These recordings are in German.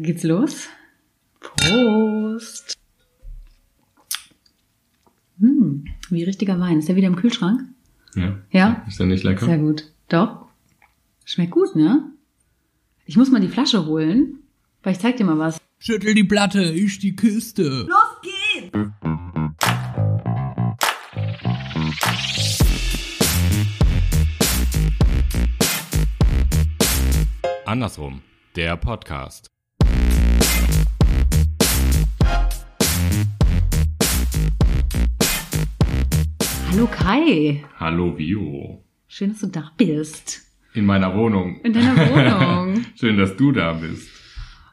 Geht's los? Prost! Hm, wie richtiger Wein. Ist der wieder im Kühlschrank? Ja. Ja? Ist der nicht lecker? Sehr gut. Doch. Schmeckt gut, ne? Ich muss mal die Flasche holen, weil ich zeig dir mal was. Schüttel die Platte, ich die Kiste. Los geht's! Andersrum, der Podcast. Hallo Kai. Hallo Vio. Schön, dass du da bist. In meiner Wohnung. In deiner Wohnung. Schön, dass du da bist.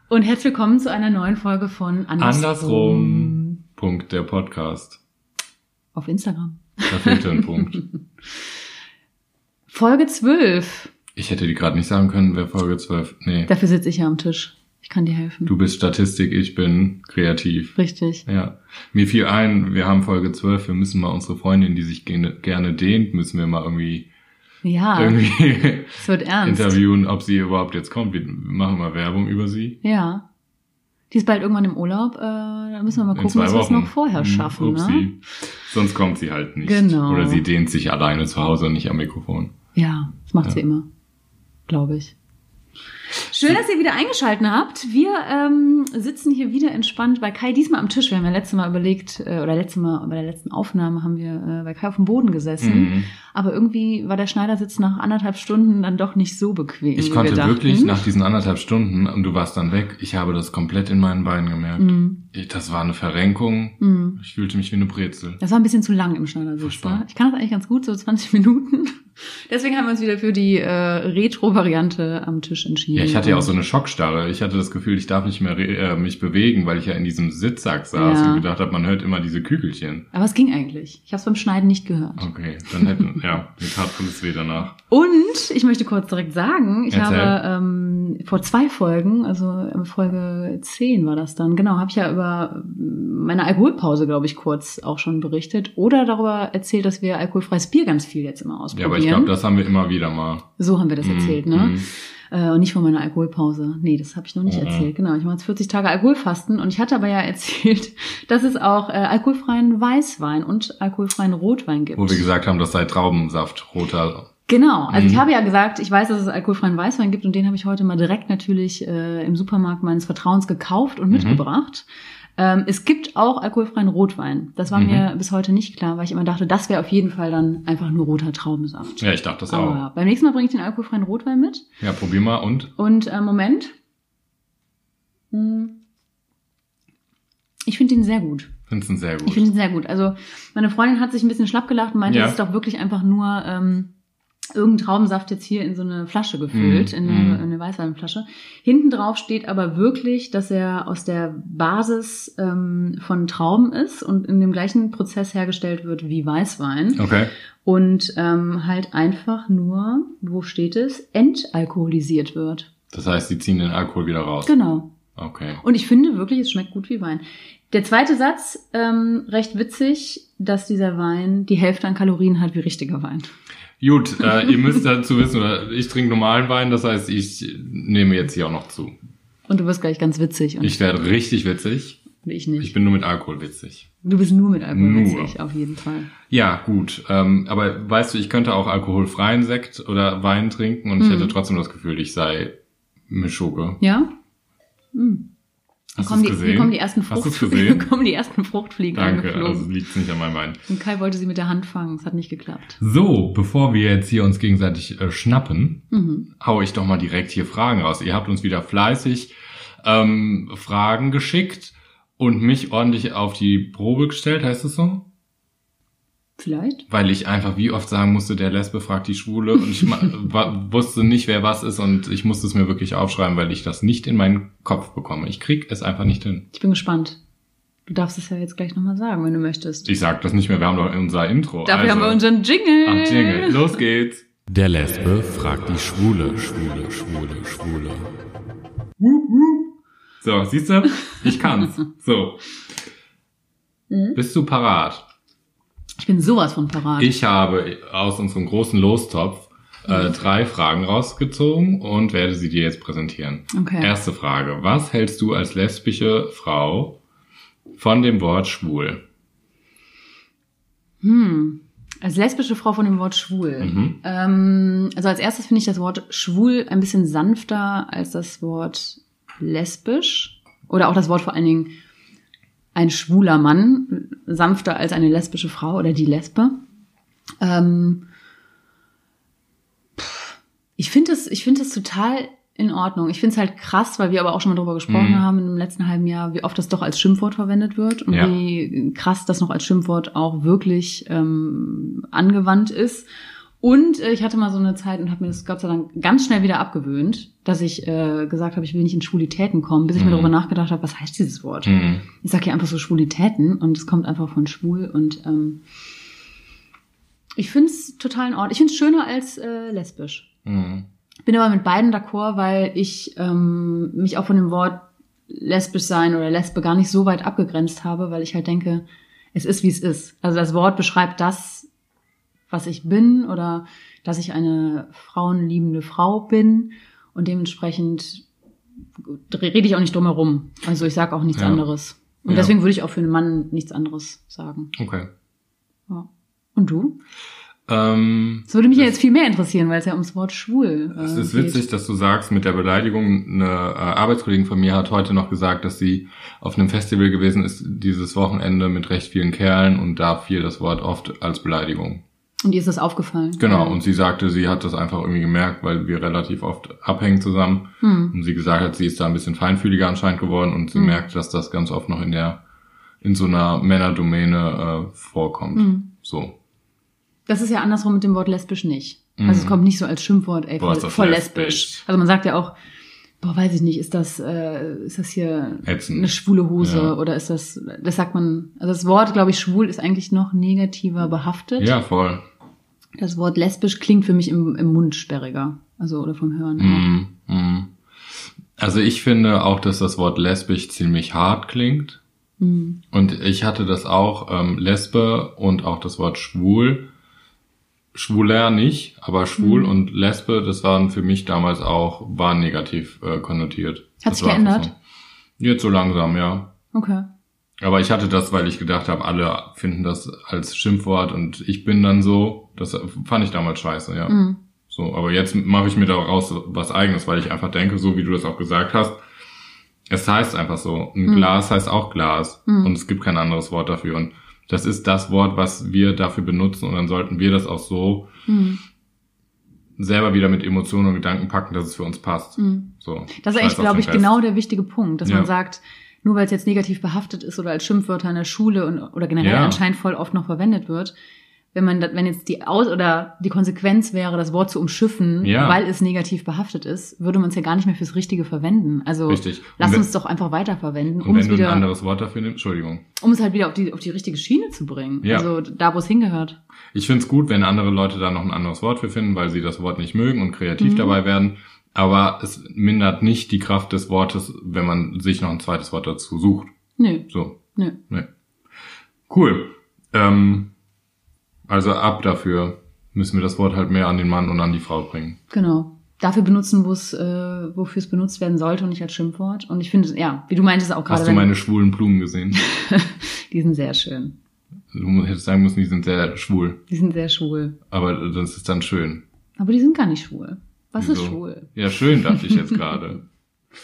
Und herzlich willkommen zu einer neuen Folge von Andersrum. Andersrum. Punkt der Podcast. Auf Instagram. Da fehlt ein Punkt. Folge 12. Ich hätte die gerade nicht sagen können, wer Folge 12. Nee. Dafür sitze ich ja am Tisch. Ich kann dir helfen. Du bist Statistik, ich bin kreativ. Richtig. Ja. Mir fiel ein, wir haben Folge 12, wir müssen mal unsere Freundin, die sich gerne, dehnt, müssen wir mal irgendwie, Ja, irgendwie es wird ernst. interviewen, ob sie überhaupt jetzt kommt. Wir machen mal Werbung über sie. Ja. Die ist bald irgendwann im Urlaub. Äh, da müssen wir mal gucken, dass wir es noch vorher Hm, schaffen. Ne? Upsi. Sonst kommt sie halt nicht. Genau. Oder sie dehnt sich alleine zu Hause und nicht am Mikrofon. Ja, das macht Ja. sie immer. Glaube ich. Schön, dass ihr wieder eingeschalten habt. Wir ähm, sitzen hier wieder entspannt bei Kai diesmal am Tisch. Wir haben ja letztes Mal überlegt, äh, oder letztes Mal bei der letzten Aufnahme haben wir äh, bei Kai auf dem Boden gesessen. Mhm. Aber irgendwie war der Schneidersitz nach anderthalb Stunden dann doch nicht so bequem. Ich konnte wir wirklich nach diesen anderthalb Stunden, und du warst dann weg, ich habe das komplett in meinen Beinen gemerkt. Mhm. Ich, das war eine Verrenkung. Mhm. Ich fühlte mich wie eine Brezel. Das war ein bisschen zu lang im Schneidersitz. Ne? Ich kann das eigentlich ganz gut, so 20 Minuten. Deswegen haben wir uns wieder für die äh, Retro-Variante am Tisch entschieden. Ja, ich hatte ja auch so eine Schockstarre. Ich hatte das Gefühl, ich darf nicht mehr äh, mich bewegen, weil ich ja in diesem Sitzsack saß Ja. und gedacht habe, man hört immer diese Kügelchen. Aber es ging eigentlich. Ich habe es beim Schneiden nicht gehört. Okay, dann hätten, ja, mir tat alles weh danach. Und ich möchte kurz direkt sagen, ich Erzähl. habe ähm, vor zwei Folgen, also äh, Folge 10 war das dann, genau, habe ich ja über meine Alkoholpause, glaube ich, kurz auch schon berichtet. Oder darüber erzählt, dass wir alkoholfreies Bier ganz viel jetzt immer Ja, ausprobieren. aber ich glaube, das haben wir immer wieder mal. so haben wir das erzählt, ne? Mhm. Äh, und nicht von meiner Alkoholpause. Nee, das habe ich noch nicht Mhm. erzählt. Genau, ich mache jetzt 40 Tage Alkoholfasten und ich hatte aber ja erzählt, dass es auch äh, alkoholfreien Weißwein und alkoholfreien Rotwein gibt. Wo wir gesagt haben, das sei Traubensaft, roter. Genau, also ich Mhm. habe ja gesagt, ich weiß, dass es alkoholfreien Weißwein gibt und den habe ich heute mal direkt natürlich äh, im Supermarkt meines Vertrauens gekauft und Mhm. mitgebracht. Ähm, es gibt auch alkoholfreien Rotwein. Das war Mhm. mir bis heute nicht klar, weil ich immer dachte, das wäre auf jeden Fall dann einfach nur roter Traubensaft. Ja, ich dachte das Aber auch. beim nächsten Mal bringe ich den alkoholfreien Rotwein mit. Ja, probier mal und. Und äh, Moment. Hm. Ich finde ihn sehr gut. Findest ihn sehr Ich gut. finde ihn sehr gut. Also meine Freundin hat sich ein bisschen schlapp gelacht und meinte, Ja. es ist doch wirklich einfach nur ähm, irgendein Traubensaft jetzt hier in so eine Flasche gefüllt, Mm, in, mm. eine, in eine Weißweinflasche. Hinten drauf steht aber wirklich, dass er aus der Basis ähm, von Trauben ist und in dem gleichen Prozess hergestellt wird wie Weißwein. Okay. Und ähm, halt einfach nur, wo steht es, entalkoholisiert wird. Das heißt, sie ziehen den Alkohol wieder raus. Genau. Okay. Und ich finde wirklich, es schmeckt gut wie Wein. Der zweite Satz, ähm, recht witzig, dass dieser Wein die Hälfte an Kalorien hat wie richtiger Wein. Gut, äh, ihr müsst dazu wissen, oder ich trinke normalen Wein, das heißt, ich nehme jetzt hier auch noch zu. Und du wirst gleich ganz witzig und Ich werde richtig witzig. ich nicht. Ich bin nur mit Alkohol witzig. du bist nur mit Alkohol Nur. witzig, auf jeden Fall. Ja, gut. Ähm, aber weißt du, ich könnte auch alkoholfreien Sekt oder Wein trinken und ich Mhm. hätte trotzdem das Gefühl, ich sei Mischugge. Ja? Hm. Hast kommen die, gesehen? hier kommen die ersten Fruchtfliegen. kommen die ersten Fruchtfliegen Danke, angeflogen. also liegt nicht an meinem Wein. Und Kai wollte sie mit der Hand fangen, es hat nicht geklappt. So, bevor wir jetzt hier uns gegenseitig äh, schnappen, Mhm. hau ich doch mal direkt hier Fragen raus. Ihr habt uns wieder fleißig ähm, Fragen geschickt und mich ordentlich auf die Probe gestellt, heißt es so? Vielleicht? Weil ich einfach wie oft sagen musste, der Lesbe fragt die Schwule und ich wusste nicht, wer was ist und ich musste es mir wirklich aufschreiben, weil ich das nicht in meinen Kopf bekomme. Ich krieg es einfach nicht hin. Ich bin gespannt. Du darfst es ja jetzt gleich nochmal sagen, wenn du möchtest. Ich sag das nicht mehr, wir haben doch unser Intro. Dafür also. haben wir unseren Jingle. Ach, Jingle, los geht's. Der Lesbe fragt die Schwule, Schwule, Schwule, Schwule. So, siehst du? Ich kann's. So. Mhm. Bist du parat? Ich bin sowas von parat. Ich habe aus unserem großen Lostopf äh, drei Fragen rausgezogen und werde sie dir jetzt präsentieren. Okay. Erste Frage. Was hältst du als lesbische Frau von dem Wort schwul? Hm. Als lesbische Frau von dem Wort schwul. Mhm. Ähm, also als erstes finde ich das Wort schwul ein bisschen sanfter als das Wort lesbisch. Oder auch das Wort vor allen Dingen ein schwuler Mann sanfter als eine lesbische Frau oder die Lesbe. Ähm, ich finde es, ich finde es total in Ordnung. Ich finde es halt krass, weil wir aber auch schon mal drüber gesprochen Mhm. haben im letzten halben Jahr, wie oft das doch als Schimpfwort verwendet wird und Ja. wie krass das noch als Schimpfwort auch wirklich ähm, angewandt ist. Und äh, ich hatte mal so eine Zeit und habe mir das Gott sei Dank ganz schnell wieder abgewöhnt, dass ich äh, gesagt habe, ich will nicht in Schwulitäten kommen, bis ich mir Mhm. darüber nachgedacht habe, was heißt dieses Wort? Mhm. Ich sage hier einfach so Schwulitäten und es kommt einfach von schwul und ähm, ich finde es total in Ordnung. Ich finde es schöner als äh, lesbisch. Mhm. Bin aber mit beiden d'accord, weil ich ähm, mich auch von dem Wort lesbisch sein oder Lesbe gar nicht so weit abgegrenzt habe, weil ich halt denke, es ist wie es ist. Also das Wort beschreibt das, was ich bin oder dass ich eine frauenliebende Frau bin und dementsprechend rede ich auch nicht drum herum. Also ich sage auch nichts Ja. anderes. Und Ja. deswegen würde ich auch für einen Mann nichts anderes sagen. Okay. Ja. Und du? Ähm, Das würde mich ja jetzt viel mehr interessieren, weil es ja ums Wort schwul äh, Es ist geht. witzig, dass du sagst mit der Beleidigung. Eine äh, Arbeitskollegin von mir hat heute noch gesagt, dass sie auf einem Festival gewesen ist dieses Wochenende mit recht vielen Kerlen und da fiel das Wort oft als Beleidigung. Und ihr ist das aufgefallen? Genau. Und sie sagte, sie hat das einfach irgendwie gemerkt, weil wir relativ oft abhängen zusammen. Hm. Und sie gesagt hat, sie ist da ein bisschen feinfühliger anscheinend geworden und sie Mhm. merkt, dass das ganz oft noch in der in so einer Männerdomäne äh, vorkommt. Mhm. So. Das ist ja andersrum mit dem Wort lesbisch nicht. Also es kommt nicht so als Schimpfwort, ey, voll, voll lesbisch. lesbisch. Also man sagt ja auch, boah, weiß ich nicht, ist das, äh, ist das hier Ätzend. eine schwule Hose Ja. oder ist das, das sagt man, also das Wort, glaube ich, schwul ist eigentlich noch negativer behaftet. Ja, voll. Das Wort lesbisch klingt für mich im, im Mund sperriger. Also, oder vom Hören. Mm, mm. Also ich finde auch, dass das Wort lesbisch ziemlich hart klingt. Mhm. Und ich hatte das auch, ähm, Lesbe und auch das Wort schwul. Schwuler nicht, aber schwul Mhm. und Lesbe, das waren für mich damals auch, waren negativ äh, konnotiert. Hat Das sich geändert? So. Jetzt so langsam, ja. Okay. Aber ich hatte das, weil ich gedacht habe, alle finden das als Schimpfwort und ich bin dann so, das fand ich damals scheiße, ja. Mhm. So, aber jetzt mache ich mir daraus was eigenes, weil ich einfach denke, so wie du das auch gesagt hast, es heißt einfach so. Ein Mhm. Glas heißt auch Glas Mhm. und es gibt kein anderes Wort dafür. Und das ist das Wort, was wir dafür benutzen und dann sollten wir das auch so Mhm. selber wieder mit Emotionen und Gedanken packen, dass es für uns passt. Mhm. So. Das ist eigentlich, glaube ich, Rest. genau der wichtige Punkt, dass Ja. man sagt, nur weil es jetzt negativ behaftet ist oder als Schimpfwörter in der Schule und, oder generell Ja. anscheinend voll oft noch verwendet wird, wenn man, das- wenn jetzt die Aus oder die Konsequenz wäre, das Wort zu umschiffen, Ja. weil es negativ behaftet ist, würde man es ja gar nicht mehr fürs Richtige verwenden. Also Richtig. Lass wenn- uns doch einfach weiterverwenden, Und um wenn es du ein wieder, anderes Wort dafür nimmst, Entschuldigung. um es halt wieder auf die, auf die richtige Schiene zu bringen. Ja. Also da, wo es hingehört. Ich find's gut, wenn andere Leute da noch ein anderes Wort für finden, weil sie das Wort nicht mögen und kreativ Mhm. dabei werden. Aber es mindert nicht die Kraft des Wortes, wenn man sich noch ein zweites Wort dazu sucht. Nö, So, nö. ne. Cool. Ähm, also ab dafür müssen wir das Wort halt mehr an den Mann und an die Frau bringen. Genau. Dafür benutzen, wo es, äh, wofür es benutzt werden sollte und nicht als Schimpfwort. Und ich finde, ja, wie du meintest auch gerade, Hast du meine schwulen Blumen gesehen? die sind sehr schön. Du hättest sagen müssen, die sind sehr schwul. Die sind sehr schwul. Aber das ist dann schön. Aber die sind gar nicht schwul. Was ist Wieso? schwul? Ja, schön, dachte ich jetzt gerade.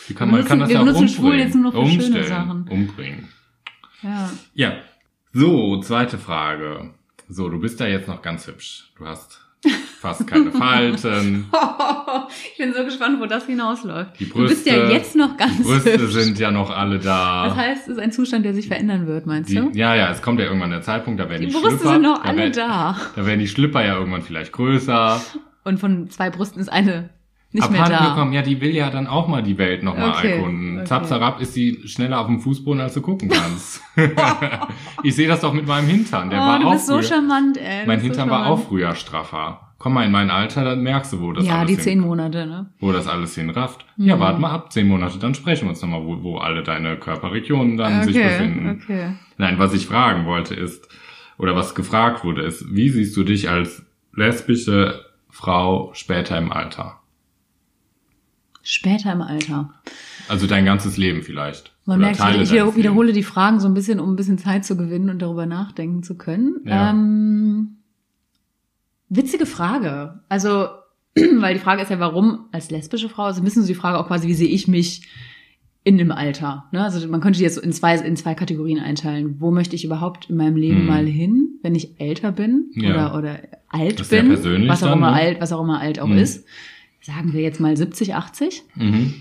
Wie kann, man kann das wir ja auch benutzen schwul jetzt nur noch für schöne Umstellen, Sachen. umbringen. Ja. Ja. So, zweite Frage. So, du bist ja jetzt noch ganz hübsch. Du hast fast keine Falten. ich bin so gespannt, wo das hinausläuft. Die du bist ja Brüste- jetzt noch ganz Die Brüste hübsch. sind ja noch alle da. Das heißt, es ist ein Zustand, der sich verändern wird, meinst die, du? ja, ja, es kommt ja irgendwann der Zeitpunkt, da werden Die die, Brüste Schlüpper, sind noch da alle werden, da. Da werden die Schlüpper ja irgendwann vielleicht größer. Und von zwei Brüsten ist eine nicht mehr da. gekommen. Ja, die will ja dann auch mal die Welt nochmal Okay, erkunden. okay. Zap, zarab ist sie schneller auf dem Fußboden, als du gucken kannst. ich sehe das doch mit meinem Hintern. Der oh, war du auch bist so früher, charmant, ey. Mein Hintern so war auch früher straffer. Komm mal in mein Alter, dann merkst du, wo das Ja, alles die hin, zehn Monate, ne? wo das alles hinrafft. Ja, Mhm. warte mal ab, zehn Monate, dann sprechen wir uns nochmal, wo, wo alle deine Körperregionen dann sich befinden. okay. Nein, was ich fragen wollte ist, oder was gefragt wurde, ist, wie siehst du dich als lesbische Frau später im Alter? Später im Alter. Also dein ganzes Leben vielleicht. Man Oder merkt, Teile ich wiederhole Lebens. die Fragen so ein bisschen, um ein bisschen Zeit zu gewinnen und darüber nachdenken zu können. Ja. Ähm, witzige Frage. Also, weil die Frage ist ja, warum als lesbische Frau? Also ein bisschen so die Frage auch quasi, wie sehe ich mich in dem Alter? Ne? Also man könnte die jetzt so in zwei, in zwei Kategorien einteilen. Wo möchte ich überhaupt in meinem Leben Hm. mal hin, wenn ich älter bin Ja. oder, oder alt Das ist sehr bin? persönlich was auch immer ne? alt, was auch immer alt auch Hm. ist. Sagen wir jetzt mal 70, 80. Mhm.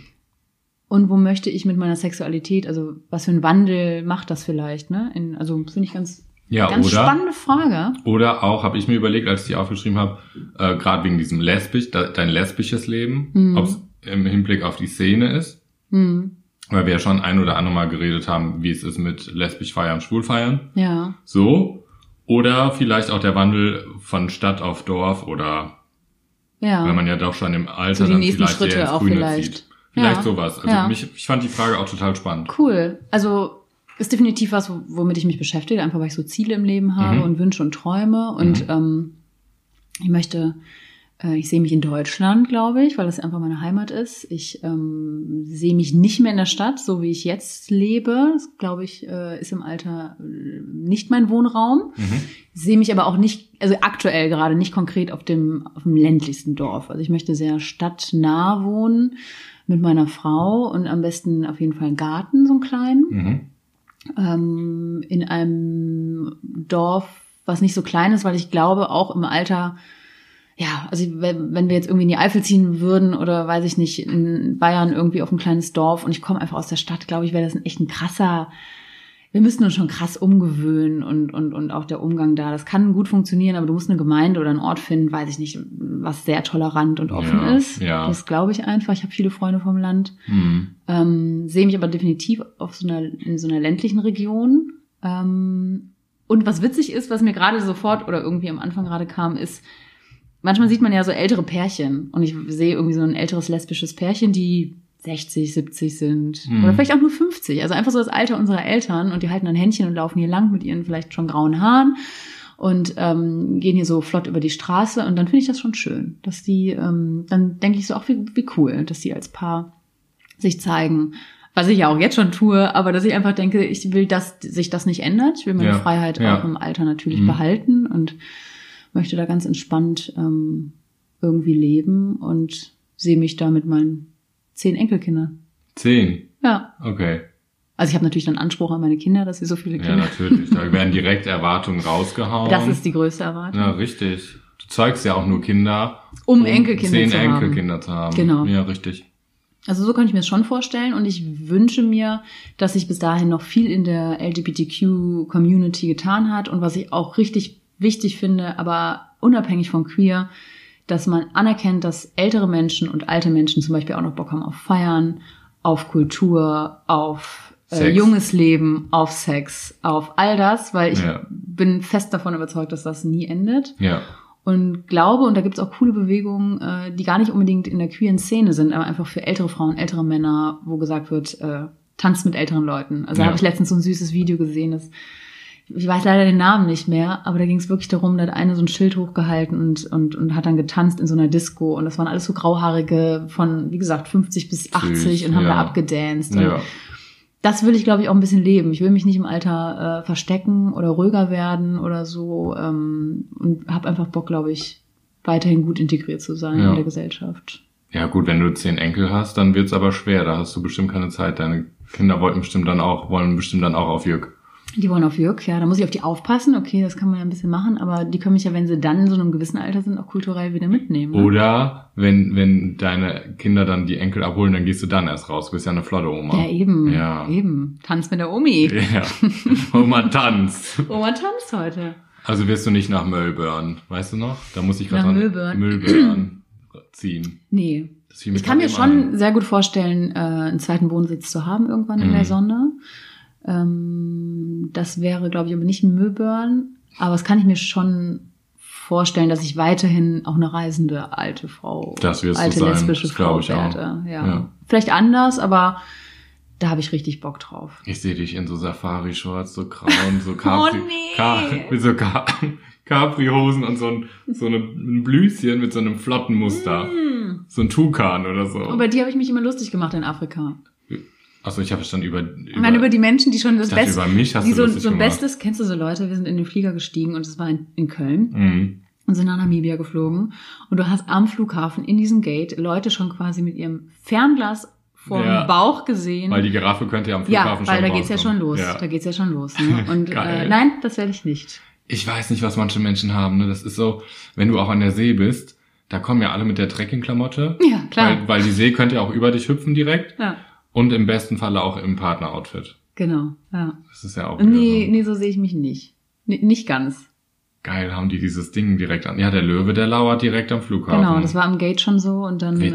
Und wo möchte ich mit meiner Sexualität, also was für einen Wandel macht das vielleicht, ne? In, also finde ich ganz, Ja, ganz oder? spannende Frage. Oder auch, habe ich mir überlegt, als ich die aufgeschrieben habe, äh, gerade wegen diesem lesbisch, de, dein lesbisches Leben, Mhm. ob es im Hinblick auf die Szene ist, Hm, weil wir ja schon ein oder andere Mal geredet haben, wie es ist mit lesbisch feiern, schwul feiern. ja. So. Oder vielleicht auch der Wandel von Stadt auf Dorf oder Ja. weil man ja doch schon im Alter So die dann vielleicht sehr Schritte ins auch Grüne vielleicht. zieht. Vielleicht Ja. sowas. Also Ja. mich, ich fand die Frage auch total spannend. Cool. Also ist definitiv was, wo- womit ich mich beschäftige, einfach weil ich so Ziele im Leben habe Mhm. und Wünsche und Träume. Und ähm, ich möchte, ich sehe mich in Deutschland, glaube ich, weil das einfach meine Heimat ist. Ich ähm, sehe mich nicht mehr in der Stadt, so wie ich jetzt lebe. Das, glaube ich, äh, ist im Alter äh, nicht mein Wohnraum. Mhm. sehe mich aber auch nicht, also aktuell gerade nicht konkret auf dem, auf dem ländlichsten Dorf. Also ich möchte sehr stadtnah wohnen mit meiner Frau und am besten auf jeden Fall einen Garten, so einen kleinen, Mhm. ähm, in einem Dorf, was nicht so klein ist, weil ich glaube, auch im Alter, ja, also wenn, wir jetzt irgendwie in die Eifel ziehen würden oder weiß ich nicht, in Bayern irgendwie auf ein kleines Dorf und ich komme einfach aus der Stadt, glaube ich, wäre das ein echt ein krasser, wir müssten uns schon krass umgewöhnen und, und, und auch der Umgang da. Das kann gut funktionieren, aber du musst eine Gemeinde oder einen Ort finden, weiß ich nicht, was sehr tolerant und offen Ja, ist. ja. Das glaube ich einfach. Ich habe viele Freunde vom Land. Mhm. Ähm, sehe mich aber definitiv auf so einer, in so einer ländlichen Region. Ähm, und was witzig ist, was mir gerade sofort oder irgendwie am Anfang gerade kam, ist, manchmal sieht man ja so ältere Pärchen und ich sehe irgendwie so ein älteres lesbisches Pärchen, die 60, 70 sind Mhm. oder vielleicht auch nur 50. Also einfach so das Alter unserer Eltern und die halten ein Händchen und laufen hier lang mit ihren vielleicht schon grauen Haaren und ähm, gehen hier so flott über die Straße und dann finde ich das schon schön, dass die, ähm, dann denke ich so auch wie, wie cool, dass die als Paar sich zeigen. Was ich ja auch jetzt schon tue, aber dass ich einfach denke, ich will, dass sich das nicht ändert. Ich will meine Ja, Freiheit ja. auch im Alter natürlich Mhm. behalten und möchte da ganz entspannt ähm, irgendwie leben und sehe mich da mit meinen zehn Enkelkindern. Zehn. Ja. Okay. Also ich habe natürlich dann Anspruch an meine Kinder, dass sie so viele Ja, Kinder. natürlich. Da werden direkt Erwartungen rausgehauen. das ist die größte Erwartung. Ja, richtig. Du zeugst ja auch nur Kinder, Um Enkelkinder zehn zu haben. Enkelkinder zu haben. Genau. Ja, richtig. Also so könnte ich mir das schon vorstellen und ich wünsche mir, dass sich bis dahin noch viel in der LGBTQ-Community getan hat und was ich auch richtig wichtig finde, aber unabhängig von queer, dass man anerkennt, dass ältere Menschen und alte Menschen zum Beispiel auch noch Bock haben auf Feiern, auf Kultur, auf äh, junges Leben, auf Sex, auf all das, weil ich Ja. bin fest davon überzeugt, dass das nie endet Ja. und glaube, und da gibt's auch coole Bewegungen, äh, die gar nicht unbedingt in der queeren Szene sind, aber einfach für ältere Frauen, ältere Männer, wo gesagt wird, äh, tanzt mit älteren Leuten. Also da Ja. habe ich letztens so ein süßes Video gesehen, das ich weiß leider den Namen nicht mehr, aber da ging es wirklich darum, da hat eine so ein Schild hochgehalten und, und, und hat dann getanzt in so einer Disco und das waren alles so grauhaarige von, wie gesagt, 50 bis 80 und haben ja. da abgedanced. Und Ja. das will ich, glaube ich, auch ein bisschen leben. Ich will mich nicht im Alter äh, verstecken oder ruhiger werden oder so ähm, und habe einfach Bock, glaube ich, weiterhin gut integriert zu sein Ja. in der Gesellschaft. Ja, gut, wenn du zehn Enkel hast, dann wird's aber schwer. Da hast du bestimmt keine Zeit. Deine Kinder wollten bestimmt dann auch, wollen bestimmt dann auch auf Jürg. Die wollen auf Jörg, ja, da muss ich auf die aufpassen. Okay, das kann man ja ein bisschen machen, aber die können mich ja, wenn sie dann in so einem gewissen Alter sind, auch kulturell wieder mitnehmen. ne? Oder wenn, wenn deine Kinder dann die Enkel abholen, dann gehst du dann erst raus. Du bist ja eine flotte Oma. Ja, eben. Ja. Eben. Tanz mit der Omi. Ja. Oma tanzt. Oma tanzt heute. Also wirst du nicht nach Melbourne, weißt du noch? Da muss ich gerade Nach Melbourne. Melbourne ziehen. Nee. Ich kann mir schon ein. sehr gut vorstellen, äh, einen zweiten Wohnsitz zu haben irgendwann in Mhm. der Sonne. Ähm, das wäre, glaube ich, aber nicht Möbern. Aber das kann ich mir schon vorstellen, dass ich weiterhin auch eine reisende alte Frau, Das wirst alte sein, lesbische das Frau ich auch. werde. Ja. Ja. Vielleicht anders, aber Da habe ich richtig Bock drauf. Ich sehe dich in so Safari-Shorts, so grauen, so Capri, Oh, nee. Ca mit so Ca Capri-Hosen und so ein, so eine, ein Blüschen mit so einem flotten Muster. Hm. So ein Tukan oder so. Über die habe ich mich immer lustig gemacht in Afrika. Achso, ich habe es dann über, über, Ich meine, über die Menschen, die schon das Beste, über mich hast die du so, so ein gemacht. Bestes, kennst du so Leute, wir sind in den Flieger gestiegen und es war in, in Köln Mhm. und sind nach Namibia geflogen und du hast am Flughafen in diesem Gate Leute schon quasi mit ihrem Fernglas vor Ja. dem Bauch gesehen. Weil die Giraffe könnte ja am ja, Flughafen weil schon da geht's ja schon los. Ja. Da geht's ja schon los. Ne? Und äh, nein, das werde ich nicht. Ich weiß nicht, was manche Menschen haben. Ne? Das ist so, wenn du auch an der See bist, da kommen ja alle mit der Trekkingklamotte. Ja, klar. Weil, weil die See könnte ja auch über dich hüpfen direkt. Ja, Und im besten Falle auch im Partneroutfit. genau. Ja. Das ist ja auch Nee, so. nee, so sehe ich mich nicht. N nicht ganz. Geil, haben die dieses Ding direkt an. Ja, der Löwe, der lauert direkt am Flughafen. Genau, das war am Gate schon so und dann äh,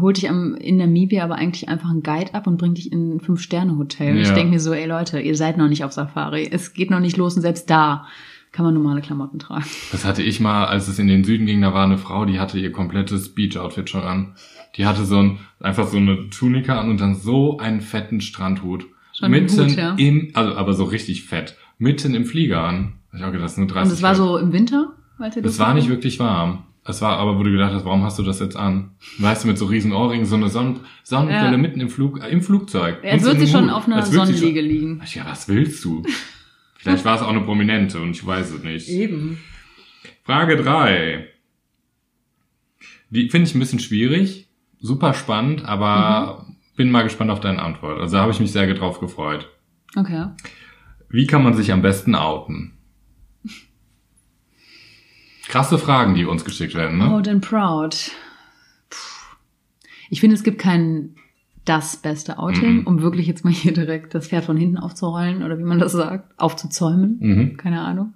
holt dich am, in Namibia aber eigentlich einfach einen Guide ab und bringt dich in ein Fünf-Sterne-Hotel. Und ich Ja. denke mir so, ey Leute, ihr seid noch nicht auf Safari. Es geht noch nicht los und selbst da kann man normale Klamotten tragen. Das hatte ich mal, als es in den Süden ging, da war eine Frau, die hatte ihr komplettes Beach-Outfit schon an. Die hatte so ein, einfach so eine Tunika an und dann so einen fetten Strandhut. Schon mitten Hut, ja. im, also aber so richtig fett, mitten im Flieger an. Ich auch gedacht, das ist nur 30 Und es war Grad. so im Winter, ihr Es war nicht wirklich warm. Es war aber, wo du gedacht hast, warum hast du das jetzt an? Weißt du, mit so riesen Ohrringen, so eine Sonnen Sonnenbrille Ja. mitten im Flug, äh, im Flugzeug. Jetzt wird sie schon auf einer Sonnenliege liegen. Ja, was willst du? Vielleicht war es auch eine Prominente und ich weiß es nicht. Eben. Frage drei. Die finde ich ein bisschen schwierig, super spannend, aber Mhm. bin mal gespannt auf deine Antwort. Also da habe ich mich sehr drauf gefreut. Okay. Wie kann man sich am besten outen? Krasse Fragen, die uns geschickt werden, ne? Proud and proud. Puh. Ich finde, es gibt kein das beste Outing, Mhm. um wirklich jetzt mal hier direkt das Pferd von hinten aufzurollen oder wie man das sagt, aufzuzäumen. Mhm. Keine Ahnung.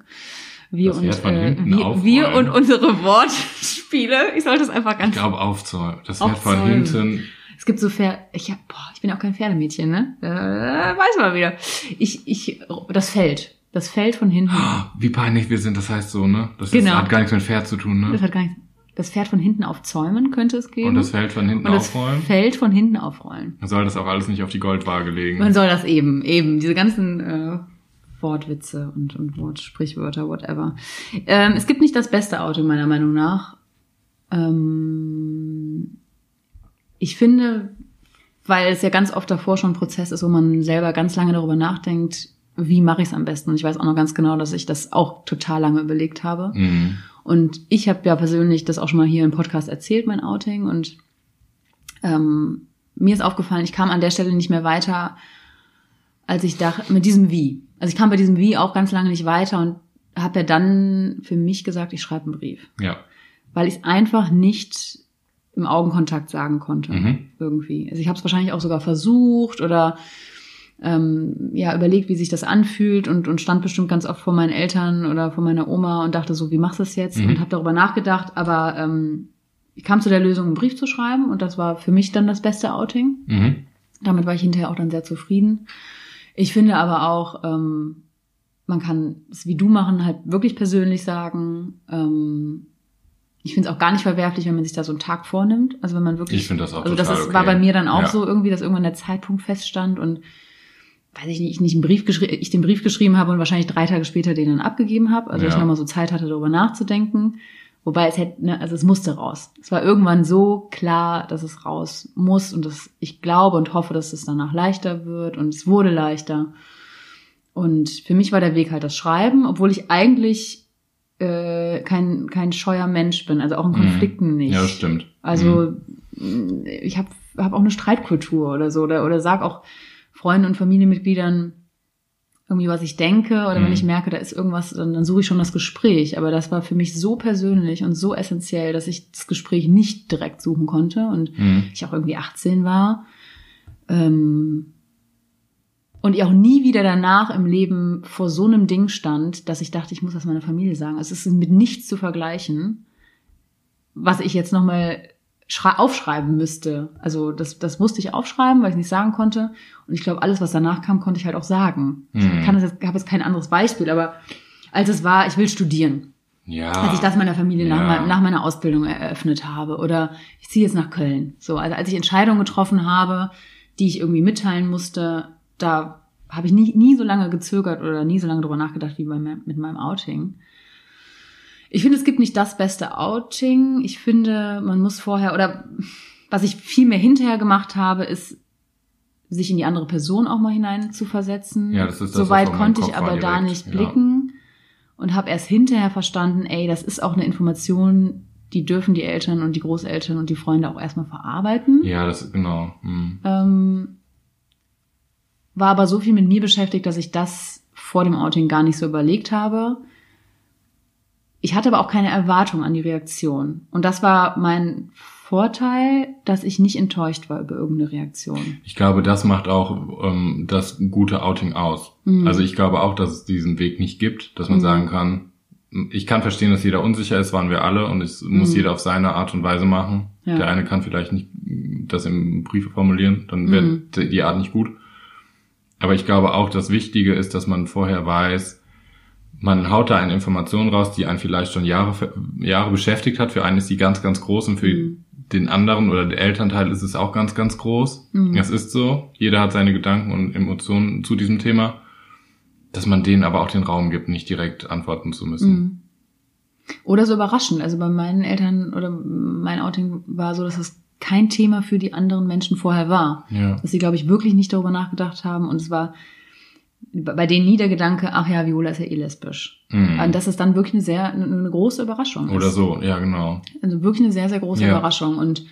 Wir Das und Pferd äh, wir, wir und unsere Wortspiele. Ich sollte es einfach Ich ganz. glaube aufzäumen. Das wird von hinten. Es gibt so Pferd. Ich hab, boah, ich bin auch kein Pferdemädchen, ne? Äh, weiß man wieder. Ich, ich, das Feld, das Feld von hinten. Wie peinlich wir sind, das heißt so, ne? Das ist, Genau. hat gar nichts mit Pferd zu tun, Das ne? hat gar nicht. Das Pferd von hinten aufzäumen könnte es geben. Und das Feld von hinten Und das aufrollen. Feld von hinten aufrollen. Dann soll das auch alles nicht auf die Goldwaage legen. Man soll das eben, eben, diese ganzen äh, Wortwitze und, und Wortsprichwörter, whatever. Ähm, es gibt nicht das beste Auto, meiner Meinung nach. Ähm, ich finde, weil es ja ganz oft davor schon ein Prozess ist, wo man selber ganz lange darüber nachdenkt, wie mache ich es am besten. Und ich weiß auch noch ganz genau, dass ich das auch total lange überlegt habe. Mhm. Und ich habe ja persönlich das auch schon mal hier im Podcast erzählt, mein Outing. Und ähm, mir ist aufgefallen, ich kam an der Stelle nicht mehr weiter, als ich dachte, mit diesem Wie. Also ich kam bei diesem Wie auch ganz lange nicht weiter und habe ja dann für mich gesagt, ich schreibe einen Brief. Ja. Weil ich es einfach nicht im Augenkontakt sagen konnte. Mhm. Irgendwie. Also ich habe es wahrscheinlich auch sogar versucht oder ähm, ja überlegt, wie sich das anfühlt und, und stand bestimmt ganz oft vor meinen Eltern oder vor meiner Oma und dachte so, wie machst du das jetzt? Mhm. Und habe darüber nachgedacht, aber ähm, ich kam zu der Lösung, einen Brief zu schreiben und das war für mich dann das beste Outing. Mhm. Damit war ich hinterher auch dann sehr zufrieden. Ich finde aber auch, ähm, man kann es wie du machen, halt wirklich persönlich sagen. Ähm, ich finde es auch gar nicht verwerflich, wenn man sich da so einen Tag vornimmt. Also wenn man wirklich. Ich finde das auch Also das ist, okay. war bei mir dann auch Ja. so irgendwie, dass irgendwann der Zeitpunkt feststand und weiß ich nicht, ich nicht einen Brief geschrieben, ich den Brief geschrieben habe und wahrscheinlich drei Tage später den dann abgegeben habe. Also Ja. ich nochmal so Zeit hatte, darüber nachzudenken. Wobei es hätte, ne, also es musste raus. Es war irgendwann so klar, dass es raus muss und dass ich glaube und hoffe, dass es danach leichter wird und es wurde leichter. Und für mich war der Weg halt das Schreiben, obwohl ich eigentlich äh, kein, kein scheuer Mensch bin, also auch in Mhm. Konflikten nicht. Ja, das stimmt. Mhm. Also mh, ich habe hab auch eine Streitkultur oder so oder, oder sag auch Freunden und Familienmitgliedern irgendwie, was ich denke oder Mhm. wenn ich merke, da ist irgendwas, dann, dann suche ich schon das Gespräch. Aber das war für mich so persönlich und so essentiell, dass ich das Gespräch nicht direkt suchen konnte und Mhm. ich auch irgendwie 18 war. Ähm, und ich auch nie wieder danach im Leben vor so einem Ding stand, dass ich dachte, ich muss das meiner Familie sagen. Also es ist mit nichts zu vergleichen, was ich jetzt nochmal aufschreiben müsste. Also das, das musste ich aufschreiben, weil ich nicht sagen konnte. Und ich glaube, alles, was danach kam, konnte ich halt auch sagen. Mhm. Ich kann das jetzt, habe jetzt kein anderes Beispiel, aber als es war, ich will studieren, Ja. als ich das meiner Familie nach, Ja. mein- nach meiner Ausbildung eröffnet habe oder ich ziehe jetzt nach Köln. So, also als ich Entscheidungen getroffen habe, die ich irgendwie mitteilen musste, da habe ich nie, nie so lange gezögert oder nie so lange drüber nachgedacht wie bei, mit meinem Outing. Ich finde, es gibt nicht das beste Outing. Ich finde, man muss vorher, oder was ich viel mehr hinterher gemacht habe, ist, sich in die andere Person auch mal hinein zu versetzen. Ja, das ist das, so was weit vor meinem konnte ich aber da nicht ja. blicken und habe erst hinterher verstanden, ey, das ist auch eine Information, die dürfen die Eltern und die Großeltern und die Freunde auch erstmal verarbeiten. Ja, das ist genau. Hm. Ähm, war aber so viel mit mir beschäftigt, dass ich das vor dem Outing gar nicht so überlegt habe. Ich hatte aber auch keine Erwartung an die Reaktion. Und das war mein Vorteil, dass ich nicht enttäuscht war über irgendeine Reaktion. Ich glaube, das macht auch ähm, das gute Outing aus. Mhm. Also ich glaube auch, dass es diesen Weg nicht gibt, dass man Mhm. sagen kann, ich kann verstehen, dass jeder unsicher ist, waren wir alle und es muss Mhm. jeder auf seine Art und Weise machen. Ja. Der eine kann vielleicht nicht das im Briefe formulieren, dann wäre Mhm. die Art nicht gut. Aber ich glaube auch, das Wichtige ist, dass man vorher weiß, man haut da eine Information raus, die einen vielleicht schon Jahre, Jahre beschäftigt hat. Für einen ist die ganz, ganz groß und für Mhm. den anderen oder der Elternteil ist es auch ganz, ganz groß. Mhm. Es ist so. Jeder hat seine Gedanken und Emotionen zu diesem Thema. Dass man denen aber auch den Raum gibt, nicht direkt antworten zu müssen. Mhm. Oder so überraschend. Also bei meinen Eltern oder mein Outing war so, dass es kein Thema für die anderen Menschen vorher war. Ja. Dass sie, glaube ich, wirklich nicht darüber nachgedacht haben. Und es war bei denen nie der Gedanke, ach ja, Viola ist ja eh lesbisch. Mhm. Und dass es dann wirklich eine sehr, eine, große Überraschung ist. Oder so, ja, genau. Also wirklich eine sehr, sehr große Ja. Überraschung. Und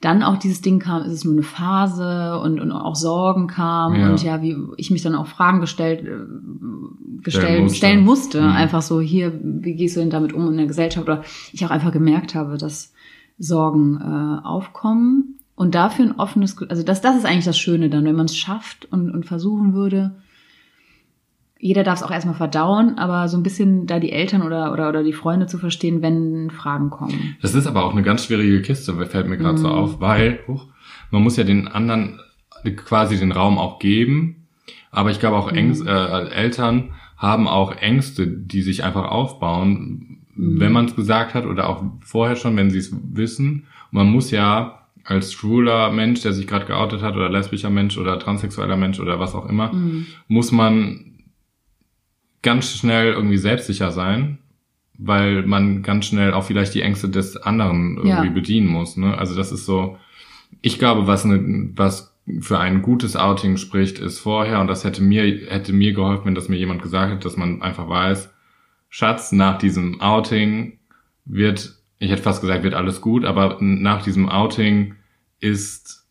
dann auch dieses Ding kam, ist es nur eine Phase und, und auch Sorgen kamen Ja. und ja, wie ich mich dann auch Fragen gestellt, äh, gestellt, musste. stellen musste. Mhm. Einfach so, hier, wie gehst du denn damit um in der Gesellschaft? Oder ich auch einfach gemerkt habe, dass Sorgen äh, aufkommen. Und dafür ein offenes, also das, das ist eigentlich das Schöne dann, wenn man es schafft und, und versuchen würde, jeder darf es auch erstmal verdauen, aber so ein bisschen da die Eltern oder, oder, oder die Freunde zu verstehen, wenn Fragen kommen. Das ist aber auch eine ganz schwierige Kiste, fällt mir gerade so Mhm. auf, weil huch, man muss ja den anderen quasi den Raum auch geben. Aber ich glaube auch Mhm. Ängst, äh, Eltern haben auch Ängste, die sich einfach aufbauen, Mhm. wenn man es gesagt hat oder auch vorher schon, wenn sie es wissen. Und man muss ja als schwuler Mensch, der sich gerade geoutet hat, oder lesbischer Mensch oder transsexueller Mensch oder was auch immer, Mhm. muss man ganz schnell irgendwie selbstsicher sein, weil man ganz schnell auch vielleicht die Ängste des anderen irgendwie Ja. bedienen muss. Ne? Also das ist so, ich glaube, was, ne, was für ein gutes Outing spricht, ist vorher, und das hätte mir, hätte mir geholfen, wenn das mir jemand gesagt hätte, dass man einfach weiß, Schatz, nach diesem Outing wird, ich hätte fast gesagt, wird alles gut, aber nach diesem Outing ist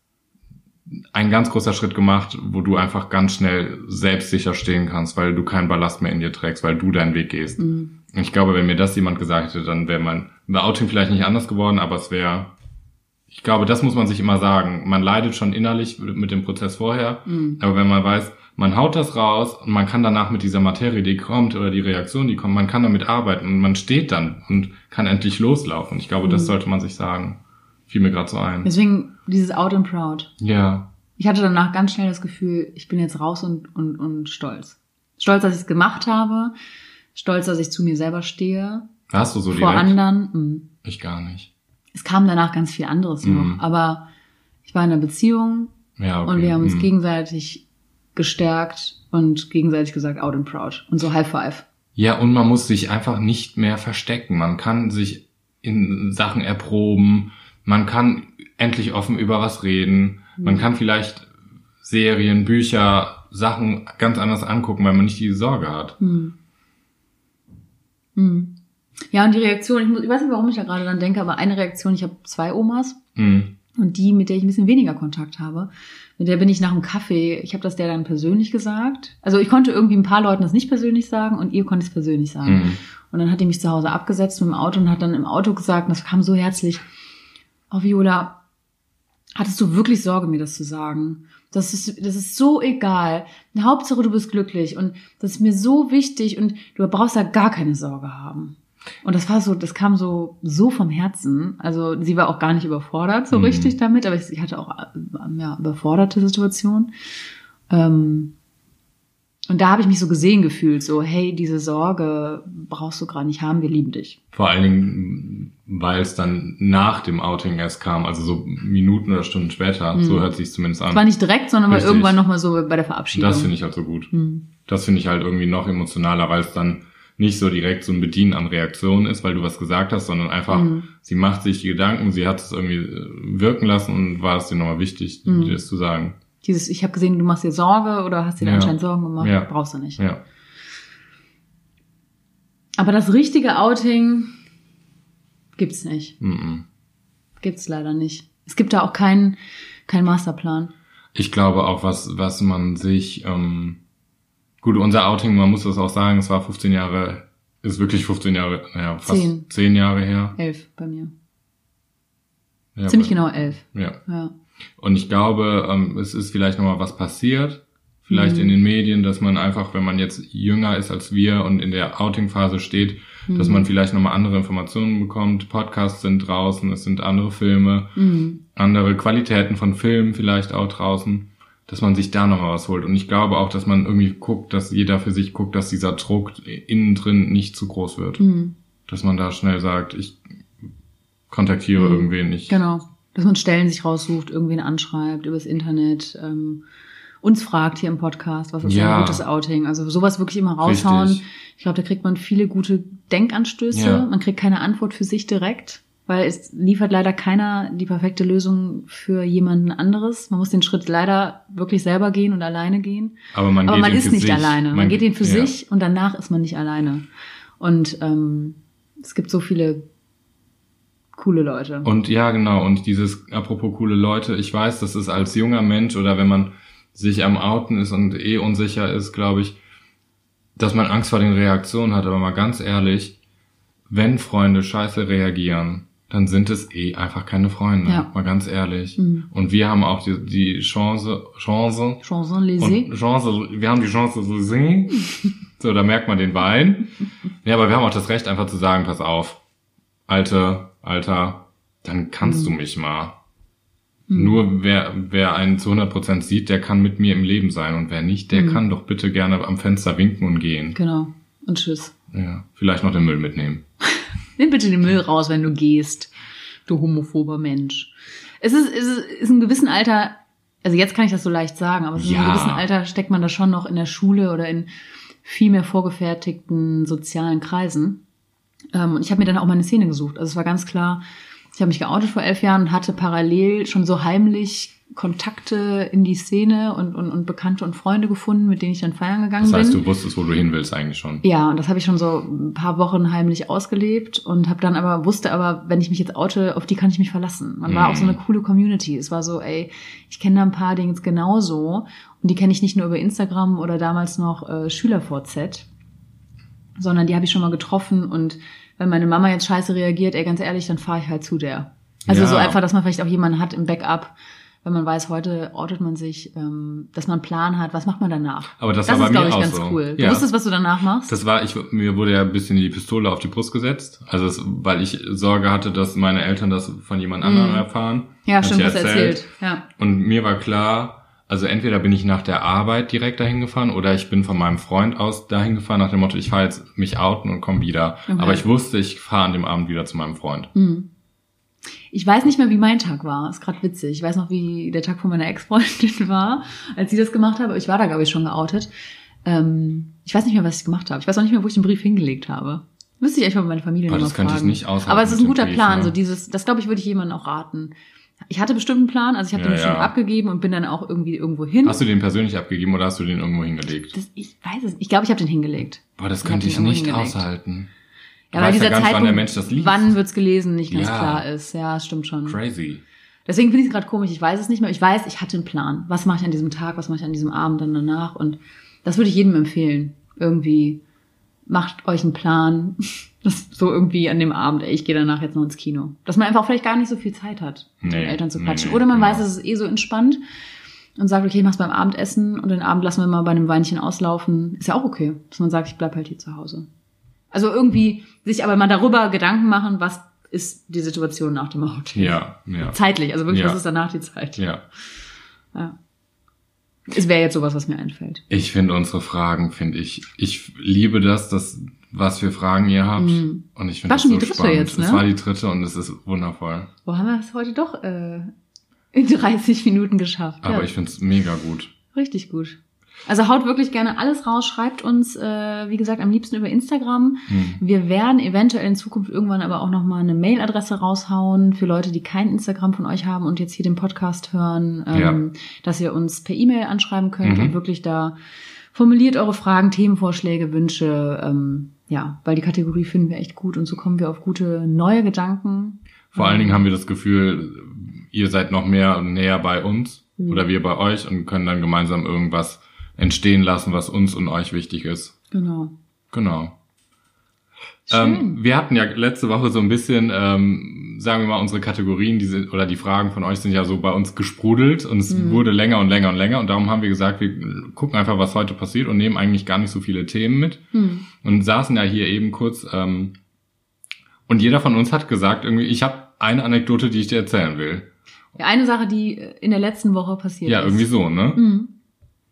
ein ganz großer Schritt gemacht, wo du einfach ganz schnell selbstsicher stehen kannst, weil du keinen Ballast mehr in dir trägst, weil du deinen Weg gehst. Mhm. Ich glaube, wenn mir das jemand gesagt hätte, dann wäre mein Outing vielleicht nicht anders geworden, aber es wäre, ich glaube, das muss man sich immer sagen. Man leidet schon innerlich mit dem Prozess vorher, Mhm. aber wenn man weiß, man haut das raus und man kann danach mit dieser Materie, die kommt oder die Reaktion, die kommt, man kann damit arbeiten und man steht dann und kann endlich loslaufen. Ich glaube, das Mhm. sollte man sich sagen. Fiel mir gerade so ein. Deswegen dieses Out and Proud. Ja. Ich hatte danach ganz schnell das Gefühl, ich bin jetzt raus und, und, und stolz. Stolz, dass ich es gemacht habe. Stolz, dass ich zu mir selber stehe. Hast du so vor direkt? anderen. Mhm. Ich gar nicht. Es kam danach ganz viel anderes Mhm. noch. Aber ich war in einer Beziehung Ja, okay. und wir haben uns Hm. gegenseitig gestärkt und gegenseitig gesagt, out and proud. Und so High Five. Ja, und man muss sich einfach nicht mehr verstecken. Man kann sich in Sachen erproben. Man kann endlich offen über was reden. Man Mhm. kann vielleicht Serien, Bücher, Sachen ganz anders angucken, weil man nicht diese Sorge hat. Hm. Hm. Ja, und die Reaktion, ich, muss, ich weiß nicht, warum ich da gerade dran denke, aber eine Reaktion, ich habe zwei Omas Hm. und die, mit der ich ein bisschen weniger Kontakt habe, mit der bin ich nach dem Kaffee, ich habe das der dann persönlich gesagt. Also ich konnte irgendwie ein paar Leuten das nicht persönlich sagen und ihr konnte ich es persönlich sagen. Hm. Und dann hat die mich zu Hause abgesetzt mit dem Auto und hat dann im Auto gesagt, und das kam so herzlich, oh Viola, hattest du wirklich Sorge, mir das zu sagen? Das ist, das ist so egal. Hauptsache, du bist glücklich und das ist mir so wichtig und du brauchst da gar keine Sorge haben. Und das war so, das kam so, so vom Herzen. Also sie war auch gar nicht überfordert so Mhm. richtig damit, aber ich, ich hatte auch äh, ja, überforderte Situation. Ähm, Und da habe ich mich so gesehen gefühlt, so, hey, diese Sorge brauchst du gerade nicht haben, wir lieben dich. Vor allen Dingen, weil es dann nach dem Outing erst kam, also so Minuten oder Stunden später. So hört sich zumindest an. Es war nicht direkt, sondern war irgendwann nochmal so bei der Verabschiedung. Das finde ich halt so gut. Hm. Das finde ich halt irgendwie noch emotionaler, weil es dann nicht so direkt so ein Bedienen an Reaktionen ist, weil du was gesagt hast, sondern einfach, Mhm. sie macht sich die Gedanken, sie hat es irgendwie wirken lassen und war es dir nochmal wichtig, Mhm. dir das zu sagen. Dieses, ich habe gesehen, du machst dir Sorge oder hast dir Ja. anscheinend Sorgen gemacht, Ja. brauchst du nicht. Ja. Aber das richtige Outing gibt's nicht. Mhm. Gibt's leider nicht. Es gibt da auch keinen keinen Masterplan. Ich glaube auch, was, was man sich, ähm, gut, unser Outing, man muss das auch sagen, es war 15 Jahre, ist wirklich 15 Jahre, naja, fast Zehn. 10 Jahre her. Elf bei mir. Ja, Ziemlich aber- genau elf. Ja. Ja. Und ich glaube, ähm, es ist vielleicht nochmal was passiert, vielleicht in den Medien, dass man einfach, wenn man jetzt jünger ist als wir und in der Outing-Phase steht, dass man vielleicht nochmal andere Informationen bekommt. Podcasts sind draußen, es sind andere Filme, Mhm. andere Qualitäten von Filmen vielleicht auch draußen, dass man sich da nochmal was holt. Und ich glaube auch, dass man irgendwie guckt, dass jeder für sich guckt, dass dieser Druck innen drin nicht zu groß wird. Mhm. Dass man da schnell sagt, ich kontaktiere irgendwen, ich Genau. Dass man Stellen sich raussucht, irgendwen anschreibt übers Internet, ähm, uns fragt hier im Podcast, was ist Ja. ein gutes Outing. Also sowas wirklich immer raushauen. Richtig. Ich glaube, da kriegt man viele gute Denkanstöße. Ja. Man kriegt keine Antwort für sich direkt, weil es liefert leider keiner die perfekte Lösung für jemanden anderes. Man muss den Schritt leider wirklich selber gehen und alleine gehen. aber man, Aber geht man ihn ist für nicht sich. alleine. Man, geht ihn für ja. sich und danach ist man nicht alleine. Und ähm, es gibt so viele coole Leute. Und ja, genau. Und dieses, apropos coole Leute, ich weiß, das ist als junger Mensch oder wenn man sich am Outen ist und eh unsicher ist, glaube ich, dass man Angst vor den Reaktionen hat. Aber mal ganz ehrlich, wenn Freunde scheiße reagieren, dann sind es eh einfach keine Freunde. Ja. Mal ganz ehrlich. Mhm. Und wir haben auch die, die Chance, Chance, Champs-Élysées. und Chance, wir haben die Chance zu singen. so, da merkt man den Wein. Ja, aber wir haben auch das Recht, einfach zu sagen, pass auf, Alte, Alter, dann kannst du mich mal. Nur wer, wer einen zu 100% sieht, der kann mit mir im Leben sein. Und wer nicht, der kann doch bitte gerne am Fenster winken und gehen. Genau. Und tschüss. Ja, vielleicht noch den Müll mitnehmen. Nimm bitte den Müll raus, wenn du gehst, du homophober Mensch. Es ist, es ist, ist in gewissen Alter, also jetzt kann ich das so leicht sagen, aber es ist in Ja. einem gewissen Alter steckt man da schon noch in der Schule oder in viel mehr vorgefertigten sozialen Kreisen. Ähm, und ich habe mir dann auch mal eine Szene gesucht. Also es war ganz klar, ich habe mich geoutet vor elf Jahren und hatte parallel schon so heimlich Kontakte in die Szene und, und, und Bekannte und Freunde gefunden, mit denen ich dann feiern gegangen Das heißt, bin. du wusstest, wo du hin willst eigentlich schon. Ja, und das habe ich schon so ein paar Wochen heimlich ausgelebt und habe dann aber wusste aber, wenn ich mich jetzt oute, auf die kann ich mich verlassen. Man war Mhm. auch so eine coole Community. Es war so, ey, ich kenne da ein paar Dinge genauso und die kenne ich nicht nur über Instagram oder damals noch äh, SchülerVZ, sondern die habe ich schon mal getroffen und wenn meine Mama jetzt scheiße reagiert, ey, ganz ehrlich, dann fahre ich halt zu der. Also Ja. so einfach, dass man vielleicht auch jemanden hat im Backup, wenn man weiß, heute ortet man sich, ähm, dass man einen Plan hat, was macht man danach? Aber das, das war ist, bei glaube mir ich, auch ganz so. cool. Du Ja. wusstest, was du danach machst? Das war, ich, mir wurde ja ein bisschen die Pistole auf die Brust gesetzt. Also, es, weil ich Sorge hatte, dass meine Eltern das von jemand anderem Mhm. erfahren. Ja, stimmt, ich was erzählt. Ja. Und mir war klar, also entweder bin ich nach der Arbeit direkt dahin gefahren oder ich bin von meinem Freund aus dahin gefahren nach dem Motto, ich fahre jetzt mich outen und komme wieder. Okay. Aber ich wusste, ich fahre an dem Abend wieder zu meinem Freund. Hm. Ich weiß nicht mehr, wie mein Tag war. Ist gerade witzig. Ich weiß noch, wie der Tag von meiner Ex-Freundin war, als sie das gemacht habe. Ich war da, glaube ich, schon geoutet. Ähm, ich weiß nicht mehr, was ich gemacht habe. Ich weiß auch nicht mehr, wo ich den Brief hingelegt habe. Müsste ich echt mal meine Familie Aber das könnte ich fragen. nicht aushalten Aber es ist ein guter Brief, Plan. ne? So dieses, das glaube ich, würde ich jemandem auch raten. Ich hatte bestimmt einen Plan, also ich habe Ja, den bestimmt ja. abgegeben und bin dann auch irgendwie irgendwo hin. Hast du den persönlich abgegeben oder hast du den irgendwo hingelegt? Das, ich weiß es. Ich glaube, ich habe den hingelegt. Boah, das Ich könnte ich nicht hingelegt. aushalten. Ja, weil dieser ja nicht, wann Zeitpunkt, der Mensch das liest. wann wird's gelesen, nicht ganz Ja. klar ist. Ja, stimmt schon. Crazy. Deswegen finde ich es gerade komisch. Ich weiß es nicht mehr. Ich weiß, ich hatte einen Plan. Was mache ich an diesem Tag? Was mache ich an diesem Abend dann danach? Und das würde ich jedem empfehlen. Irgendwie macht euch einen Plan. Das so irgendwie an dem Abend, ey, ich gehe danach jetzt noch ins Kino. Dass man einfach vielleicht gar nicht so viel Zeit hat, mit Nee, den Eltern zu nee, quatschen. nee, Oder man genau. weiß, es ist eh so entspannt und sagt, okay, ich mach's beim Abendessen und den Abend lassen wir mal bei einem Weinchen auslaufen. Ist ja auch okay, dass man sagt, ich bleib halt hier zu Hause. Also irgendwie sich aber mal darüber Gedanken machen, was ist die Situation nach dem Outing. Ja, ja. Zeitlich, also wirklich, Ja. was ist danach die Zeit? Ja. Ja. Es wäre jetzt sowas, was mir einfällt. Ich finde unsere Fragen, finde ich, ich liebe das, dass, was für Fragen ihr habt. Mhm. Und ich finde das schon so die dritte spannend. jetzt, ne? Es war die dritte und es ist wundervoll. Wo haben wir es heute doch äh, in 30 Minuten geschafft? Aber ja, ich finde es mega gut. richtig gut. Also haut wirklich gerne alles raus, schreibt uns, äh, wie gesagt, am liebsten über Instagram. Hm. Wir werden eventuell in Zukunft irgendwann aber auch nochmal eine Mailadresse raushauen für Leute, die kein Instagram von euch haben und jetzt hier den Podcast hören, ähm, dass ihr uns per E-Mail anschreiben könnt Mhm. und wirklich da formuliert eure Fragen, Themenvorschläge, Wünsche. Ähm, ja, weil die Kategorie finden wir echt gut und so kommen wir auf gute neue Gedanken. Vor allen Dingen haben wir das Gefühl, ihr seid noch mehr und näher bei uns Mhm. oder wir bei euch und können dann gemeinsam irgendwas entstehen lassen, was uns und euch wichtig ist. Genau. Genau. Ähm, wir hatten ja letzte Woche so ein bisschen, ähm, sagen wir mal, unsere Kategorien, die sind, oder die Fragen von euch sind ja so bei uns gesprudelt und es Mhm. wurde länger und länger und länger und darum haben wir gesagt, wir gucken einfach, was heute passiert und nehmen eigentlich gar nicht so viele Themen mit Hm. und saßen ja hier eben kurz ähm, und jeder von uns hat gesagt, irgendwie, ich habe eine Anekdote, die ich dir erzählen will. Ja, eine Sache, die in der letzten Woche passiert Ja, ist. irgendwie so, ne? Mhm.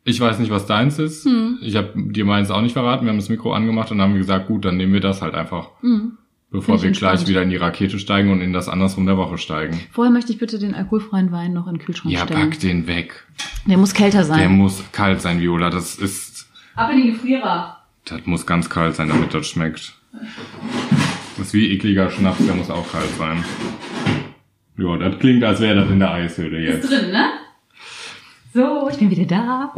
Ich weiß nicht, was deins ist. Hm. Ich habe dir meins auch nicht verraten. Wir haben das Mikro angemacht und haben gesagt, gut, dann nehmen wir das halt einfach, Mhm. bevor Find wir ich gleich entspannt. wieder in die Rakete steigen und in das Andersrum der Woche steigen. Vorher möchte ich bitte den alkoholfreien Wein noch in den Kühlschrank Ja, stellen. pack den weg. Der muss kälter sein. Der muss kalt sein, Viola. Das ist, Ab in den Gefrierer. das muss ganz kalt sein, damit das schmeckt. Das ist wie ekliger Schnaps, der muss auch kalt sein. Ja, das klingt, als wäre das in der Eishöhle Ist jetzt. drin, ne? So, ich bin wieder da.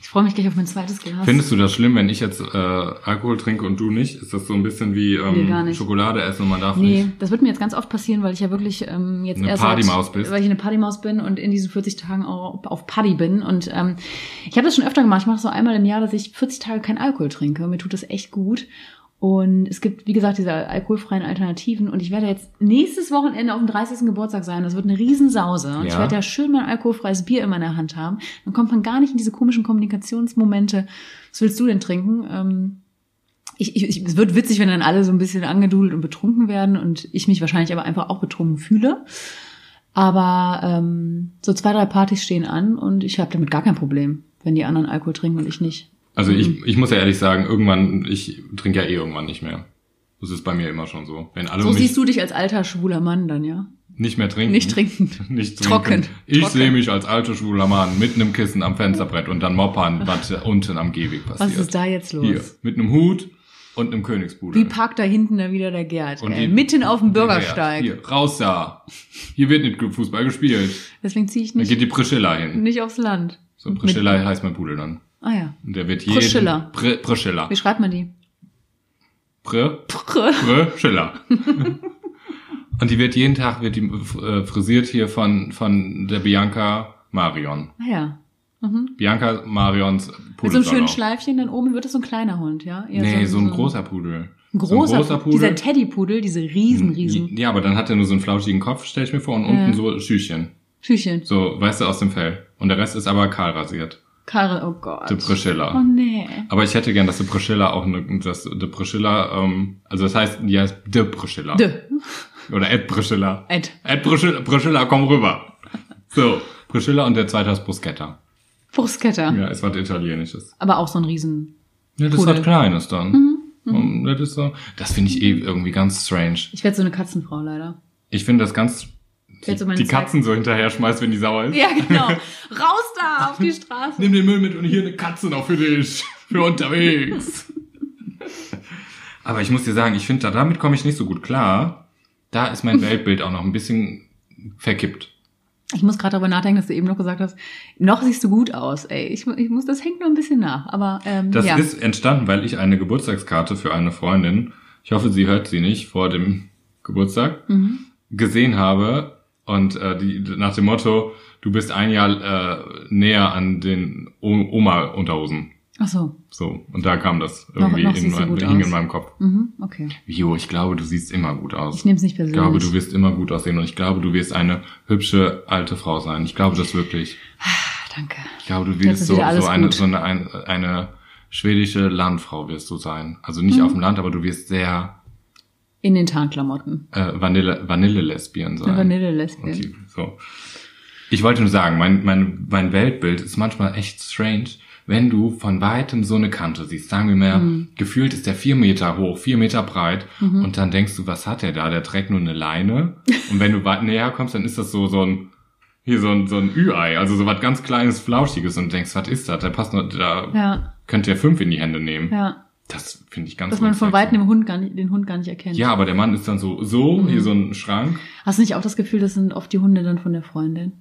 Ich freue mich gleich auf mein zweites Glas. Findest du das schlimm, wenn ich jetzt äh, Alkohol trinke und du nicht? Ist das so ein bisschen wie Nee, ähm, nicht. Schokolade essen und man darf Nee, nicht? das wird mir jetzt ganz oft passieren, weil ich ja wirklich ähm, jetzt Eine erst Partymaus bist. weil ich eine Partymaus bin und in diesen 40 Tagen auch auf Party bin und ähm, ich habe das schon öfter gemacht. Ich mache so einmal im Jahr, dass ich 40 Tage kein Alkohol trinke. Mir tut das echt gut. Und es gibt, wie gesagt, diese alkoholfreien Alternativen. Und ich werde jetzt nächstes Wochenende auf dem 30. Geburtstag sein. Das wird eine Riesensause. Und ich Ja. werde ja schön mein alkoholfreies Bier immer in der Hand haben. Dann kommt man gar nicht in diese komischen Kommunikationsmomente. Was willst du denn trinken? Ähm, ich, ich, ich, es wird witzig, wenn dann alle so ein bisschen angedudelt und betrunken werden und ich mich wahrscheinlich aber einfach auch betrunken fühle. Aber ähm, so zwei, drei Partys stehen an und ich habe damit gar kein Problem, wenn die anderen Alkohol trinken und ich nicht. Also ich, ich muss ja ehrlich sagen, irgendwann, ich trinke ja eh irgendwann nicht mehr. Das ist bei mir immer schon so. Wenn alle So um siehst du dich als alter schwuler Mann dann, ja? nicht mehr trinken. Nicht trinkend. Nicht trinken. Trocken. Ich Trocken. sehe mich als alter schwuler Mann mit einem Kissen am Fensterbrett und dann moppern, was unten am Gehweg passiert. Was ist da jetzt los? Hier, mit einem Hut und einem Königspudel. Wie parkt da hinten da wieder der Gerd? Und die- mitten auf dem Bürgersteig. Hier, raus da. Hier wird nicht Fußball gespielt. Deswegen ziehe ich Da nicht, geht die Priscilla hin. nicht aufs Land. So, Priscilla heißt mein Pudel dann. Ah ja. Und der wird jeden... Priscilla. Pr Priscilla. Wie schreibt man die? Pr Priscilla. Und die wird jeden Tag wird die äh, frisiert hier von von der Bianca Marion. Ah ja. Mhm. Bianca Marions Mit so einem schönen Schleifchen, dann oben wird es so ein kleiner Hund, ja? Eher Nee, so ein großer Pudel. Ein So ein großer, großer Pudel. Dieser Teddypudel, diese riesen, riesen Ja, aber dann hat er nur so einen flauschigen Kopf, stell ich mir vor, und Ja. unten so Schüchchen. Schüchchen. So, weißt du, aus dem Fell. Und der Rest ist aber kahl rasiert. Karre, oh Gott. De Priscilla. Oh nee. Aber ich hätte gern, dass De Priscilla auch eine, dass De Priscilla, ähm, also das heißt, die heißt De Priscilla. De. Oder Ed Priscilla. Ed. Ed Priscilla, Priscilla, komm rüber. So, Priscilla und der zweite heißt Bruschetta. Bruschetta. Ja, ist was Italienisches. Aber auch so ein riesen. Ja, das ist Pudel. was Kleines dann. Und das ist so, das finde ich eh irgendwie ganz strange. Ich werde so eine Katzenfrau leider. Ich finde das ganz, die, so die Zeit- Katzen so hinterher schmeißt, wenn die sauer ist. Ja, genau. Raus da auf die Straße. Nimm den Müll mit und hier eine Katze noch für dich. Für unterwegs. Aber ich muss dir sagen, ich finde, da- damit komme ich nicht so gut klar. Da ist mein Weltbild auch noch ein bisschen verkippt. Ich muss gerade darüber nachdenken, dass du eben noch gesagt hast, noch siehst du gut aus, ey. Ich, ich muss, das hängt noch ein bisschen nach. Aber ähm, Das ja. ist entstanden, weil ich eine Geburtstagskarte für eine Freundin, ich hoffe, sie hört sie nicht vor dem Geburtstag, Mhm. gesehen habe und äh, die nach dem Motto, du bist ein Jahr äh, näher an den Oma-Unterhosen. Ach so. So, und da kam das irgendwie noch in, siehst du mein, hing aus. in meinem Kopf. Mhm, okay. Jo, ich glaube, du siehst immer gut aus. Ich nehme es nicht Ich persönlich. glaube, du wirst immer gut aussehen und ich glaube, du wirst eine hübsche alte Frau sein. Ich glaube das wirklich. Ah, Danke. Ich glaube, du wirst so, so eine, gut. so eine, ein- eine schwedische Landfrau wirst du sein. Also nicht Mhm. auf dem Land, aber du wirst sehr In den Tarnklamotten. äh, Vanille, Vanille-Lesbien sein. Vanille-Lesbien. so. Ich wollte nur sagen, mein, mein, mein Weltbild ist manchmal echt strange, wenn du von weitem so eine Kante siehst. Sagen wir mal, Mhm. gefühlt ist der vier Meter hoch, vier Meter breit und dann denkst du, was hat der da? Der trägt nur eine Leine. Und wenn du weit näher kommst, dann ist das so, so ein, hier so ein, so ein Ü-Ei, also so was ganz kleines, flauschiges und denkst, was ist das? Der passt nur, da Ja, könnt ihr fünf in die Hände nehmen. ja. Das finde ich ganz Dass man von. Weitem den Hund gar nicht, den Hund gar nicht erkennt. Ja, aber der Mann ist dann so, so, Mhm. hier so ein Schrank. Hast du nicht auch das Gefühl, das sind oft die Hunde dann von der Freundin?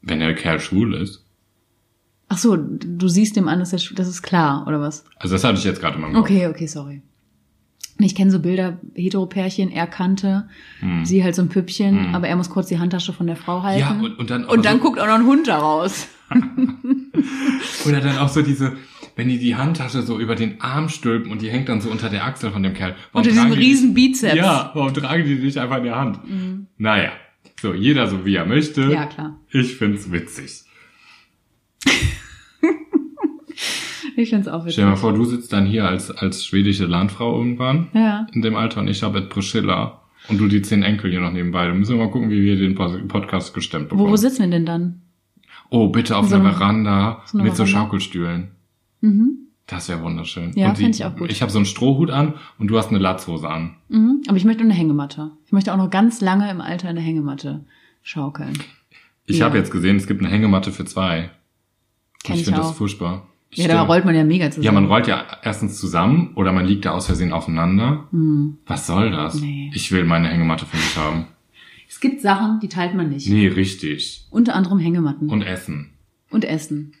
Wenn der Kerl schwul ist. Ach so, du siehst dem an, dass er sch- das ist klar, oder was? Also das hatte ich jetzt gerade meinem Kopf. Okay, okay, sorry. Ich kenne so Bilder, Heteropärchen, er kannte, sie halt so ein Püppchen, aber er muss kurz die Handtasche von der Frau halten. Ja, und, und dann, und dann so, guckt auch noch ein Hund da raus. oder dann auch so diese, wenn die die Handtasche so über den Arm stülpen und die hängt dann so unter der Achsel von dem Kerl. Warum Unter diesem die riesen Bizeps. Mhm. Ja, warum tragen die nicht einfach in der Hand? Naja, so, jeder so wie er möchte. Ja, klar. Ich find's witzig. Ich find's auch witzig. Stell dir mal vor, du sitzt dann hier als, als schwedische Landfrau irgendwann. Ja. in dem Alter und ich habe Priscilla und du die zehn Enkel hier noch nebenbei. Dann müssen wir mal gucken, wie wir den Podcast gestemmt Wo, bekommen. wo sitzen wir denn dann? oh, bitte auf So einer eine- Veranda so eine mit so Veranda? Schaukelstühlen. Mhm. Das wäre wunderschön. Ja, fänd ich auch gut. Ich habe so einen Strohhut an und du hast eine Latzhose an. Mhm. Aber ich möchte eine Hängematte. Ich möchte auch noch ganz lange im Alter eine Hängematte schaukeln. Ich Ja. habe jetzt gesehen, es gibt eine Hängematte für zwei. Kenn ich ich finde das furchtbar. Ich Ja, da rollt man ja mega zusammen. ja, man rollt ja erstens zusammen oder man liegt da aus Versehen aufeinander. Hm. Was soll das? Nee. Ich will meine Hängematte für mich haben. Es gibt Sachen, die teilt man nicht. Nee, richtig. Unter anderem Hängematten. Und Essen. Und Essen.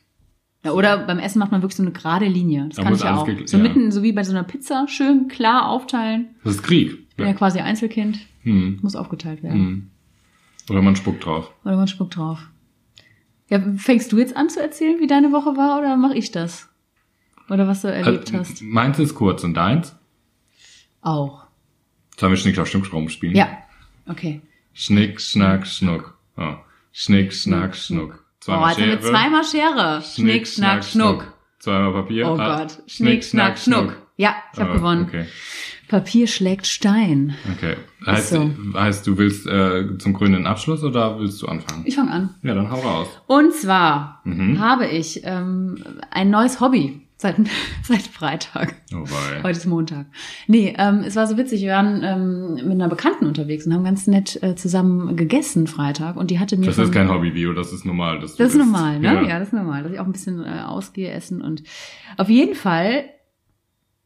Ja, oder beim Essen macht man wirklich so eine gerade Linie. Das Da kann ich ja auch. So ja. mitten, so wie bei so einer Pizza, schön klar aufteilen. Das ist Krieg. Ich bin ja quasi Einzelkind. Hm. Muss aufgeteilt werden. Hm. Oder man spuckt drauf. Oder man spuckt drauf. Ja, fängst du jetzt an zu erzählen, wie deine Woche war, oder mache ich das? Oder was du erlebt Äh, hast? Meins ist kurz und deins? Auch. Sollen wir Schnick, Schnack, Schnuck rumspielen? Ja. Okay. Schnick, Schnack, Schnuck. Oh. Schnick, Schnack, Schnuck. Oh, Zweimal haben wir Schere. zweimal Schere. Schnick, Schnack, Schnuck. Zweimal Papier. Oh Ah, Gott. Schnick, Schnack, Schnuck. Ja, ich habe Ah, gewonnen. Okay, Papier schlägt Stein. okay. Heißt, so. heißt du willst äh, zum grünen Abschluss oder willst du anfangen? Ich fange an. Ja, dann hau raus. Und zwar Mhm. habe ich ähm, ein neues Hobby seit, seit Freitag. Oh, wei. Heute ist Montag. Nee, ähm, es war so witzig. Wir waren ähm, mit einer Bekannten unterwegs und haben ganz nett äh, zusammen gegessen Freitag. Und die hatte mir Das ist kein Hobby-Video, das ist normal. dass Das ist isst. normal, ne? Ja. das ist normal, dass ich auch ein bisschen äh, ausgehe, essen und auf jeden Fall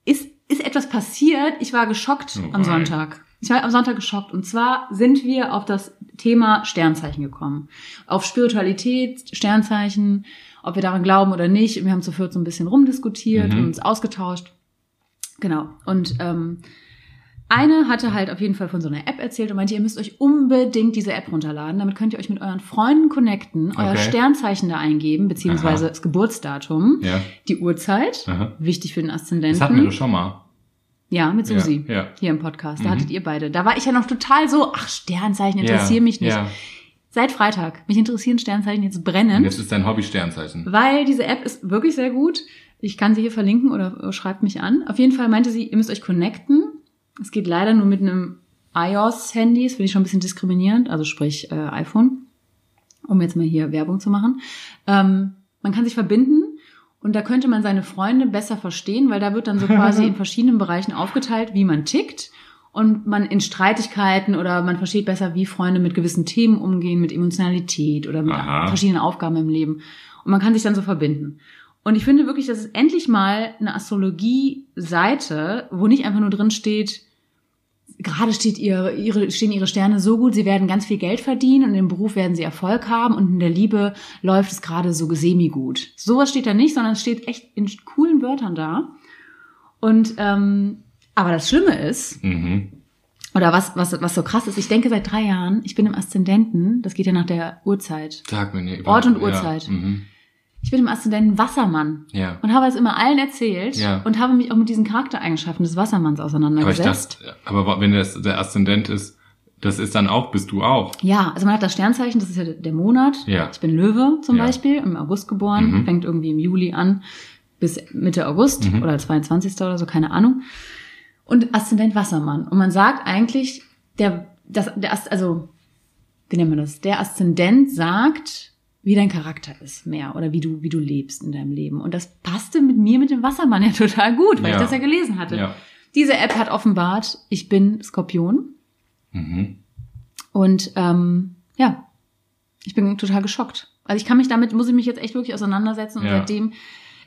ist, ist etwas passiert. Ich war geschockt Oh am. Sonntag. Ich war am Sonntag geschockt. Und zwar sind wir auf das Thema Sternzeichen gekommen. Auf Spiritualität, Sternzeichen, ob wir daran glauben oder nicht. Wir haben zu viert so ein bisschen rumdiskutiert Mhm. und uns ausgetauscht. Genau. Und ähm, eine hatte halt auf jeden Fall von so einer App erzählt und meinte, ihr müsst euch unbedingt diese App runterladen. Damit könnt ihr euch mit euren Freunden connecten, euer Okay. Sternzeichen da eingeben, beziehungsweise Aha. das Geburtsdatum, Ja, die Uhrzeit, Aha. wichtig für den das hatten wir doch Aszendenten. schon mal. Ja, mit Susi. Ja, ja. Hier im Podcast. Da Mhm. hattet ihr beide. Da war ich ja noch total so, ach, Sternzeichen interessieren ja, mich nicht. Seit Freitag. Mich interessieren Sternzeichen jetzt Und brennend. jetzt ist dein Hobby Sternzeichen. Weil diese App ist wirklich sehr gut. Ich kann sie hier verlinken oder äh, schreibt mich an. Auf jeden Fall meinte sie, ihr müsst euch connecten. Es geht leider nur mit einem iOS-Handy. Das finde ich schon ein bisschen diskriminierend. Also sprich äh, iPhone. Um jetzt mal hier Werbung zu machen. Ähm, man kann sich verbinden und da könnte man seine Freunde besser verstehen, weil da wird dann so quasi in verschiedenen Bereichen aufgeteilt, wie man tickt. Und man in Streitigkeiten oder man versteht besser, wie Freunde mit gewissen Themen umgehen, mit Emotionalität oder mit Aha. verschiedenen Aufgaben im Leben. Und man kann sich dann so verbinden. Und ich finde wirklich, dass es endlich mal eine Astrologie-Seite, wo nicht einfach nur drin steht, gerade steht ihre, ihre, stehen ihre Sterne so gut, sie werden ganz viel Geld verdienen und im Beruf werden sie Erfolg haben und in der Liebe läuft es gerade so semi-gut. Sowas steht da nicht, sondern es steht echt in coolen Wörtern da. Und ähm, aber das Schlimme ist, Mhm. oder was, was, was so krass ist, ich denke seit drei Jahren, ich bin im Aszendenten, das geht ja nach der Uhrzeit. Sag mir nicht. Ort und ja. Uhrzeit. Mhm. Ich bin im Aszendenten Wassermann. Ja. Und habe es immer allen erzählt Ja. und habe mich auch mit diesen Charaktereigenschaften des Wassermanns Aber auseinandergesetzt. dachte, aber wenn das der Aszendent ist, das ist dann auch, bist du auch. Ja, also man hat das Sternzeichen, das ist ja der Monat. Ja. Ich bin Löwe zum Ja. Beispiel, im August geboren, Mhm. fängt irgendwie im Juli an bis Mitte August Mhm. oder 22. oder so, keine Ahnung. Und Aszendent Wassermann. Und man sagt eigentlich, der, das, der, also wie nennt man das? Der Aszendent sagt, wie dein Charakter ist mehr oder wie du, wie du lebst in deinem Leben. Und das passte mit mir, mit dem Wassermann ja total gut, weil Ja. ich das ja gelesen hatte. Ja. Diese App hat offenbart, ich bin Skorpion. Mhm. Und ähm, ja, ich bin total geschockt. Also ich kann mich damit, muss ich mich jetzt echt wirklich auseinandersetzen und Ja. seitdem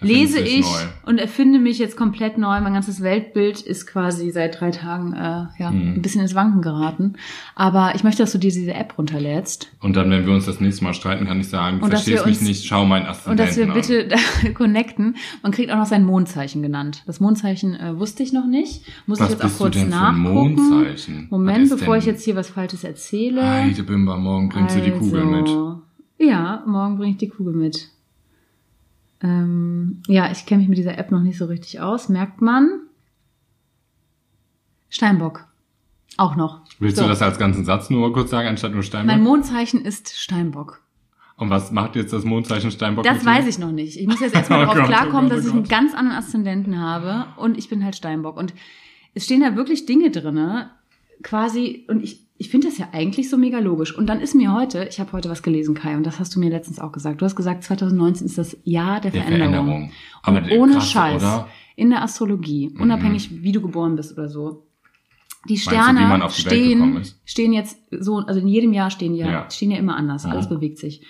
lese ich neu. und erfinde mich jetzt komplett neu. Mein ganzes Weltbild ist quasi seit drei Tagen äh, ja, Mhm. ein bisschen ins Wanken geraten. Aber ich möchte, dass du dir diese App runterlädst Und dann, wenn wir uns das nächste Mal streiten, kann ich sagen, Und verstehst mich nicht, schau meinen und Aszendenten dass wir an. bitte da connecten. Man kriegt auch noch sein Mondzeichen genannt. Das Mondzeichen äh, wusste ich noch nicht. Muss Was ich jetzt auch kurz nachgucken. Moment, bevor denn- ich jetzt hier was Falsches erzähle. Heide Bimba, morgen bringst du die Kugel mit. Also, Ja, morgen bringe ich die Kugel mit. Ähm, ja, ich kenne mich mit dieser App noch nicht so richtig aus. Merkt man? Steinbock. Auch noch. Willst So. du das als ganzen Satz nur mal kurz sagen, anstatt nur Steinbock? Mein Mondzeichen ist Steinbock. Und was macht jetzt das Mondzeichen Steinbock Das weiß ich noch nicht. Ich muss jetzt erstmal Oh darauf Gott, klarkommen, oh Gott, dass oh ich einen ganz anderen Aszendenten habe und ich bin halt Steinbock. Und es stehen da wirklich Dinge drinne, quasi, und ich, ich finde das ja eigentlich so mega logisch. Und dann ist mir heute, ich habe heute was gelesen, Kai, und das hast du mir letztens auch gesagt. Du hast gesagt, 2019 ist das Jahr der, Der Veränderung. Veränderung. Aber ohne krass, Scheiß. oder? In der Astrologie, Mhm. unabhängig wie du geboren bist oder so. Die du, Sterne auf die stehen, stehen jetzt so, also in jedem Jahr stehen die ja, Ja. stehen ja immer anders. Alles Mhm. bewegt sich.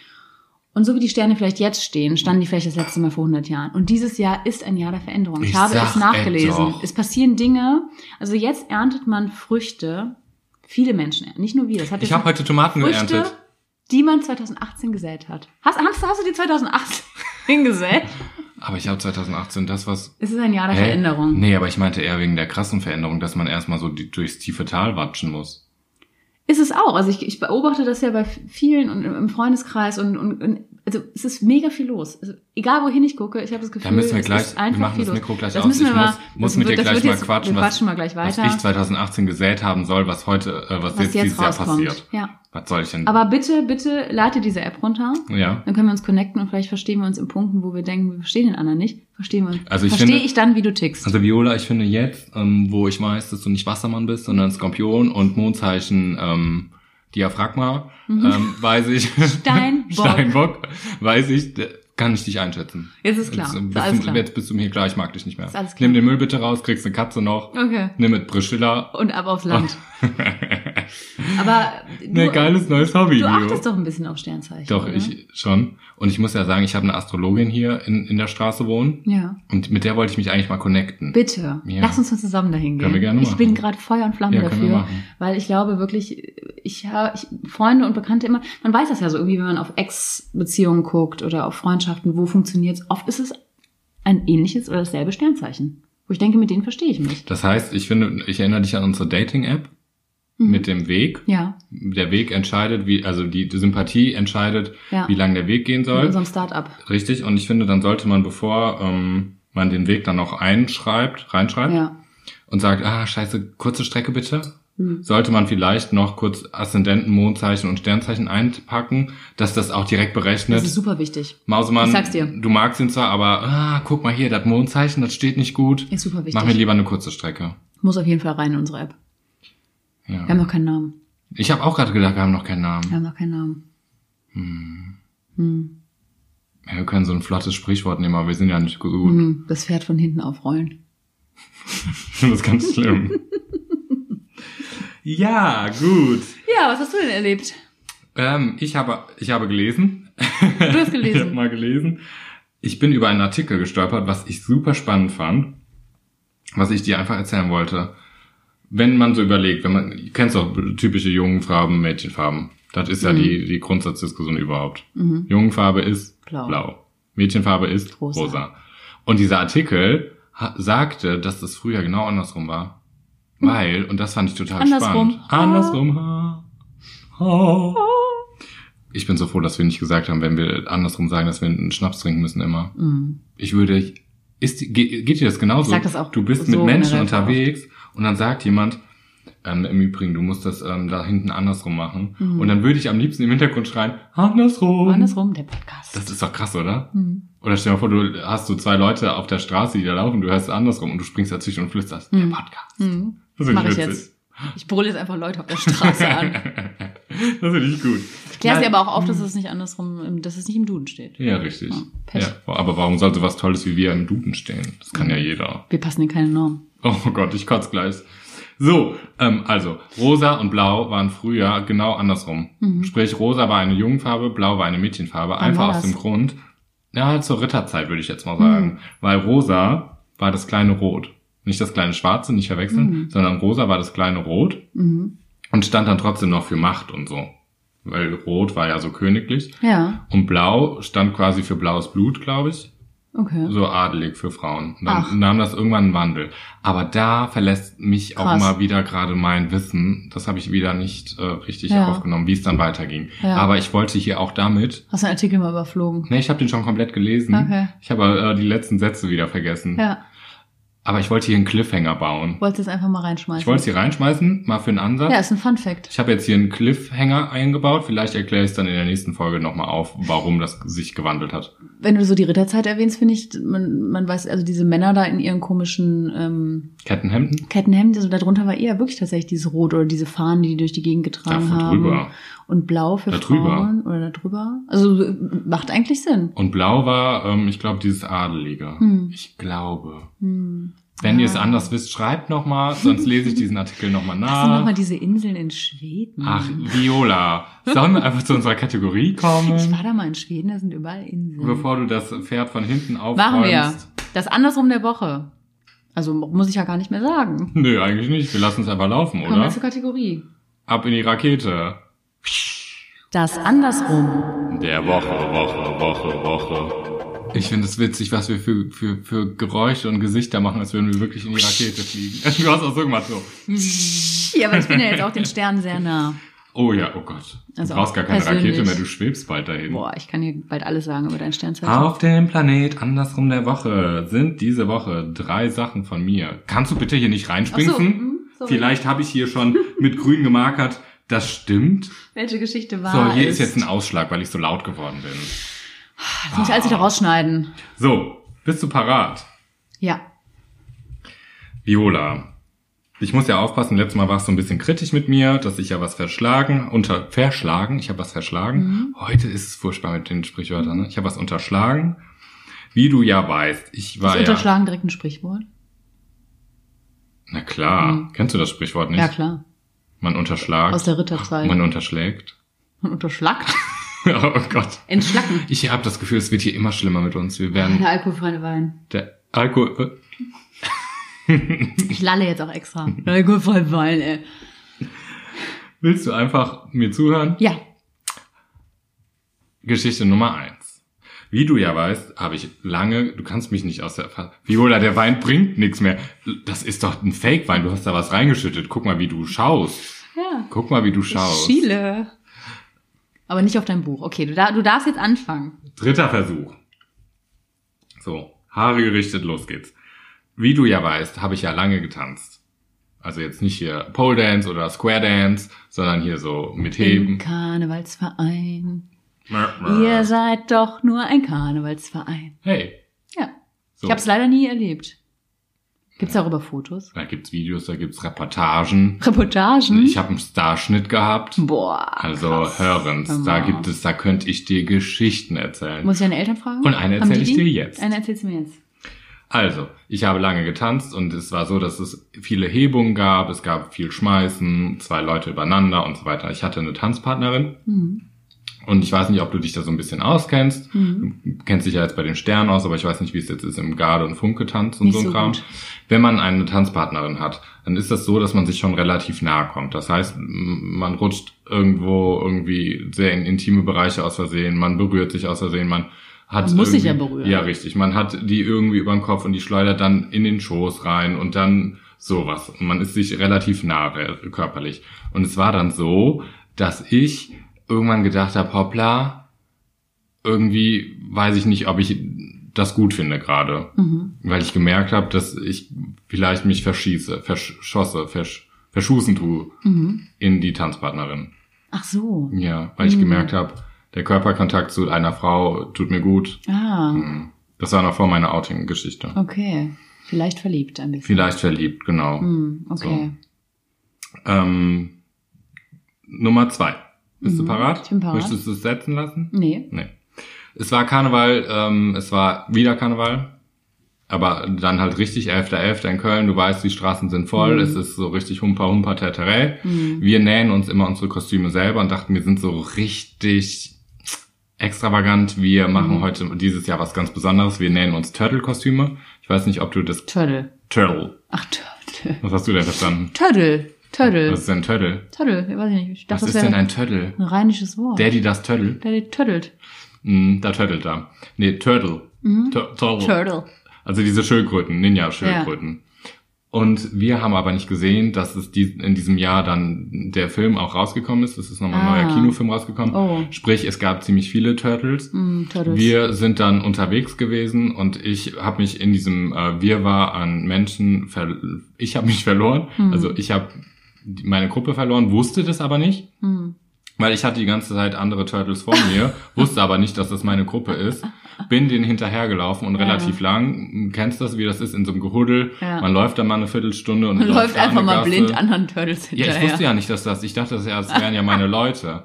Und so wie die Sterne vielleicht jetzt stehen, standen die vielleicht das letzte Mal vor 100 Jahren. Und dieses Jahr ist ein Jahr der Veränderung. Ich, Ich habe es es nachgelesen. Es passieren Dinge. Also jetzt erntet man Früchte. Viele Menschen, nicht nur wir. Das hat Ich habe heute Tomaten Früchte, geerntet. die man 2018 gesät hat. Hast, hast, hast du die 2018 gesät? Aber ich habe 2018 das, was... Es ist ein Jahr der Hä? Veränderung. Nee, aber ich meinte eher wegen der krassen Veränderung, dass man erstmal so die, durchs tiefe Tal watschen muss. Ist es auch. Also ich, ich beobachte das ja bei vielen und im Freundeskreis und, und, und also es ist mega viel los. Also egal wohin ich gucke, ich habe das Gefühl, Da müssen wir gleich, wir einfach machen das. Mikro gleich das aus. müssen Ich wir mal, muss, muss mit wird- dir gleich mal quatschen, was, mal gleich was ich 2018 gesät haben soll, was heute, äh, was, was jetzt, jetzt dieses Jahr rauskommt. passiert. Ja. Was soll ich denn? Aber bitte, bitte lade diese App runter. ja. Dann können wir uns connecten und vielleicht verstehen wir uns in Punkten, wo wir denken, wir verstehen den anderen nicht. Verstehen wir uns. Also ich Verstehe ich dann, wie du tickst. Also Viola, ich finde jetzt, ähm, wo ich weiß, dass du nicht Wassermann bist, sondern Skorpion und Mondzeichen ähm, Diaphragma, ähm, weiß ich. Mhm. Steinbock. Steinbock, weiß ich, kann ich dich einschätzen. Jetzt ist klar. Jetzt, Ist bist alles du, klar. jetzt bist du mir klar, ich mag dich nicht mehr. Nimm den Müll bitte raus, kriegst eine Katze noch. Okay. Nimm mit Priscilla. Und ab aufs Land. Aber du, Ne, geiles neues Hobby, du achtest doch ein bisschen auf Sternzeichen. Doch, oder? ich schon. Und ich muss ja sagen, ich habe eine Astrologin hier in, in der Straße wohnen. Ja. Und mit der wollte ich mich eigentlich mal connecten. Bitte, Ja. lass uns mal zusammen dahin gehen. Können wir gerne ich machen. bin gerade Feuer und Flamme Ja, dafür, weil ich glaube wirklich, ich habe ich, Freunde und Bekannte immer, man weiß das ja so irgendwie, wenn man auf Ex-Beziehungen guckt oder auf Freundschaften, wo funktioniert's? Oft ist es ein ähnliches oder dasselbe Sternzeichen. Wo ich denke, mit denen verstehe ich mich. Das heißt, ich finde, ich erinnere dich an unsere Dating-App Mhm. mit dem Weg. Ja, Der Weg entscheidet, wie, also die, die Sympathie entscheidet, Ja. wie lang der Weg gehen in soll. unserem Start-up. Richtig. Und ich finde, dann sollte man, bevor ähm, man den Weg dann noch einschreibt, reinschreibt Ja. und sagt, ah, scheiße, kurze Strecke bitte, Mhm. sollte man vielleicht noch kurz Aszendenten, Mondzeichen und Sternzeichen einpacken, dass das auch direkt berechnet. Das ist super wichtig. Mausemann, Ich sag's dir. du magst ihn zwar, aber ah, guck mal hier, das Mondzeichen, das steht nicht gut. Ist super wichtig. Mach mir lieber eine kurze Strecke. Muss auf jeden Fall rein in unsere App. Ja. Wir haben noch keinen Namen. Ich habe auch gerade gedacht, wir haben noch keinen Namen. Wir haben noch keinen Namen. Hm. Ja, wir können so ein flottes Sprichwort nehmen, aber wir sind ja nicht gut. Hm. Das Pferd von hinten aufrollen. Das ist ganz schlimm. ja, gut. Ja, was hast du denn erlebt? Ähm, ich habe, ich habe gelesen. Du hast Ich habe gelesen. mal gelesen. Ich bin über einen Artikel gestolpert, was ich super spannend fand, was ich dir einfach erzählen wollte. Wenn man so überlegt, wenn man, du kennst doch typische Jungenfarben, Mädchenfarben. Das ist ja Mhm. die, die Grundsatzdiskussion überhaupt. Mhm. Jungenfarbe ist Blau. blau. Mädchenfarbe ist Rosa. rosa. Und dieser Artikel ha- sagte, dass das früher genau andersrum war. Weil, und das fand ich total Andersrum. spannend. Andersrum. Ha. Ha. Ich bin so froh, dass wir nicht gesagt haben, wenn wir andersrum sagen, dass wir einen Schnaps trinken müssen immer. Mhm. Ich würde, ist, geht dir das genauso? Ich sag das auch Du bist so mit Menschen unterwegs und dann sagt jemand, ähm, im Übrigen, du musst das ähm, da hinten andersrum machen. Mhm. Und dann würde ich am liebsten im Hintergrund schreien, andersrum. Andersrum, der Podcast. Das ist doch krass, oder? Mhm. Oder stell dir mal vor, du hast so zwei Leute auf der Straße, die da laufen, du hörst andersrum und du springst dazwischen und flüsterst, der Mhm. Podcast. Mhm. Das Das find mache ich witzig. jetzt. Ich brülle jetzt einfach Leute auf der Straße an. Das finde ich gut. Klärst dir Nein. aber auch auf, dass es nicht andersrum, dass es nicht im Duden steht. Ja, richtig. Ja. Ja, aber warum sollte was Tolles wie wir im Duden stehen? Das kann ja jeder. Wir passen in keine Norm. Oh Gott, ich kotze gleich. So, ähm, also, rosa und blau waren früher genau andersrum. Sprich, rosa war eine Jungenfarbe, blau war eine Mädchenfarbe. Wann einfach aus dem Grund, ja, zur Ritterzeit würde ich jetzt mal sagen. Weil rosa war das kleine Rot. Nicht das kleine Schwarze, nicht verwechseln, sondern rosa war das kleine Rot Mhm. und stand dann trotzdem noch für Macht und so. Weil rot war ja so königlich. Ja, Und blau stand quasi für blaues Blut, glaube ich okay. so adelig für Frauen. Und dann Ach. nahm das irgendwann einen Wandel. Aber da verlässt mich auch Krass. mal wieder gerade mein Wissen. Das habe ich wieder nicht äh, richtig Ja. aufgenommen, wie es dann weiterging. Ja. Aber ich wollte hier auch damit. Hast du einen Artikel mal überflogen? Ne, ich habe den schon komplett gelesen. Okay. Ich habe äh, die letzten Sätze wieder vergessen. Ja, Aber ich wollte hier einen Cliffhanger bauen. wolltest es einfach mal reinschmeißen. Ich wollte es hier reinschmeißen, mal für einen Ansatz. Ja, ist ein Fun Fact. Ich habe jetzt hier einen Cliffhanger eingebaut. Vielleicht erkläre ich es dann in der nächsten Folge nochmal auf, warum das sich gewandelt hat. Wenn du so die Ritterzeit erwähnst, finde ich, man, man weiß, also diese Männer da in ihren komischen ähm, Kettenhemden? Kettenhemden, also darunter war eher wirklich tatsächlich dieses Rot oder diese Fahnen, die die durch die Gegend getragen Davon haben. drüber. Und Blau für Da drüber. Frauen oder da drüber. Also äh, macht eigentlich Sinn. Und blau war, ähm, ich glaube, dieses Adelige. Hm. Ich glaube. Hm. Wenn ihr es Ja. anders wisst, schreibt nochmal, sonst lese ich diesen Artikel nochmal Das sind nochmal nach. diese Inseln in Schweden. Ach, Viola. Sollen wir einfach zu unserer Kategorie ich kommen? war da mal in Schweden, da sind überall Inseln. Bevor du das Pferd von hinten aufräumst. Machen wir. Das Andersrum der Woche. Also muss ich ja gar nicht mehr sagen. Nö, eigentlich nicht. Wir lassen es einfach laufen, Kommen wir oder? zur Kategorie. Ab in die Rakete. Das Andersrum. Der Woche, Woche, Woche, Woche. Ich finde es witzig, was wir für, für, für Geräusche und Gesichter machen, als würden wir wirklich in die Rakete fliegen. Du hast auch so gemacht so. Ja, aber ich bin ja jetzt auch den Sternen sehr nah. Oh ja, oh Gott. Du Also brauchst gar keine persönlich. Rakete mehr, du schwebst bald dahin. Boah, ich kann hier bald alles sagen über dein Sternzeichen. Auf dem Planet andersrum der Woche sind diese Woche drei Sachen von mir. Kannst du bitte hier nicht reinspringen? So, hm. Vielleicht habe ich hier schon mit grün gemarkert. Das stimmt. Welche Geschichte war So, hier es? ist jetzt ein Ausschlag, weil ich so laut geworden bin. Das muss ich alles wieder rausschneiden. So, bist du parat? Ja. Viola. Ich muss ja aufpassen, letztes Mal warst du ein bisschen kritisch mit mir, dass ich ja was verschlagen, unter, verschlagen, ich habe was verschlagen. Mhm. Heute ist es furchtbar mit den Sprichwörtern, ne? Ich habe was unterschlagen. Wie du ja weißt, ich war Ist ja... unterschlagen direkt ein Sprichwort? Na klar, Mhm. kennst du das Sprichwort nicht? Ja, klar. Man unterschlagt. Aus der Ritterzeit. Man unterschlägt. Und unterschlackt. oh Gott. Entschlacken. Ich habe das Gefühl, es wird hier immer schlimmer mit uns. Wir werden Der alkoholfreie Wein. der Alkohol. Ich lalle jetzt auch extra. Der alkoholfreie Wein, ey. Willst du einfach mir zuhören? Ja. Geschichte Nummer eins. Wie du ja weißt, habe ich lange, du kannst mich nicht aus der Viola, der Wein bringt nichts mehr. Das ist doch ein Fake-Wein, du hast da was reingeschüttet. Guck mal, wie du schaust. Ja. Guck mal, wie du Ich schaust. schiele. Aber nicht auf dein Buch. Okay, du, du darfst jetzt anfangen. Dritter Versuch. So, Haare gerichtet, los geht's. Wie du ja weißt, habe ich ja lange getanzt. Also jetzt nicht hier Pole Dance oder Square Dance, sondern hier so mit Im Heben. Karnevalsverein. Mör, mör. Ihr seid doch nur ein Karnevalsverein. Hey. Ja. So. Ich habe es leider nie erlebt. Gibt's darüber Fotos? Da gibt's Videos, da gibt's Reportagen. Reportagen? Ich habe einen Starschnitt gehabt. Boah. Also krass. hörens, Hör da gibt es, da könnte ich dir Geschichten erzählen. Muss ich deine Eltern fragen? Und eine erzähle ich die? dir jetzt. Eine erzählst du mir jetzt. Also, ich habe lange getanzt und es war so, dass es viele Hebungen gab, es gab viel Schmeißen, zwei Leute übereinander und so weiter. Ich hatte eine Tanzpartnerin Mhm. und ich weiß nicht, ob du dich da so ein bisschen auskennst. Mhm. Du kennst dich ja jetzt bei den Sternen aus, aber ich weiß nicht, wie es jetzt ist im Garde- und Funke-Tanz und Nicht so ein Kram. gut. Wenn man eine Tanzpartnerin hat, dann ist das so, dass man sich schon relativ nahe kommt. Das heißt, man rutscht irgendwo irgendwie sehr in intime Bereiche aus Versehen, man berührt sich aus Versehen, man hat Man muss sich ja berühren. Ja, richtig. Man hat die irgendwie über den Kopf und die schleudert dann in den Schoß rein und dann sowas. Und man ist sich relativ nah äh, körperlich. Und es war dann so, dass ich irgendwann gedacht habe, hoppla, irgendwie weiß ich nicht, ob ich das gut finde gerade. Mhm. Weil ich gemerkt habe, dass ich vielleicht mich verschieße, verschosse, versch verschußen tue Mhm. in die Tanzpartnerin. Ach so. Ja, weil ich Mhm. gemerkt habe, der Körperkontakt zu einer Frau tut mir gut. Ah, Mhm. Das war noch vor meiner Outing-Geschichte. okay. Vielleicht verliebt ein bisschen. Vielleicht verliebt, genau. Hm, okay. Ähm, Nummer zwei. Bist du parat? ich bin parat. Möchtest du es setzen lassen? Nee. Nee. Es war Karneval, ähm, es war wieder Karneval. Aber dann halt richtig 11.11. in Köln. Du weißt, die Straßen sind voll. Es ist so richtig humper, humper, teterä. Wir nähen uns immer unsere Kostüme selber und dachten, wir sind so richtig extravagant. Wir machen heute dieses Jahr was ganz Besonderes. Wir nähen uns Turtle-Kostüme. Ich weiß nicht, ob du das Turtle. Turtle. Ach, Turtle. Was hast du denn verstanden? Turtle. Turtle. Was ist denn Turtle? Turtle. Ich weiß nicht. Ich dachte, Was ist denn ein Turtle? ein rheinisches Wort. Daddy das Turtle? Die turtelt. Mm, da turtelt da. Nee, Turtle. Tur- Turtle. Turtle. Also diese Schildkröten, Ninja-Schildkröten. Und wir haben aber nicht gesehen, dass es die, in diesem Jahr dann der Film auch rausgekommen ist. Es ist nochmal ein Ah. neuer Kinofilm rausgekommen. Oh. Sprich, es gab ziemlich viele Turtles. Mm, Turtles. Wir sind dann unterwegs gewesen und ich habe mich in diesem äh, Wirrwarr an Menschen, ver ich habe mich verloren. Hm. Also ich habe meine Gruppe verloren, wusste das aber nicht. Hm. Weil ich hatte die ganze Zeit andere Turtles vor mir, wusste aber nicht, dass das meine Gruppe ist. Bin denen hinterhergelaufen und Ja. relativ lang. Kennst das, wie das ist in so einem Gehuddel? Ja. Man läuft da mal eine Viertelstunde und Man läuft einfach mal Gasse. blind anderen Turtles Ja, hinterher. ich wusste ja nicht, dass das, ich dachte, ja, das wären ja meine Leute.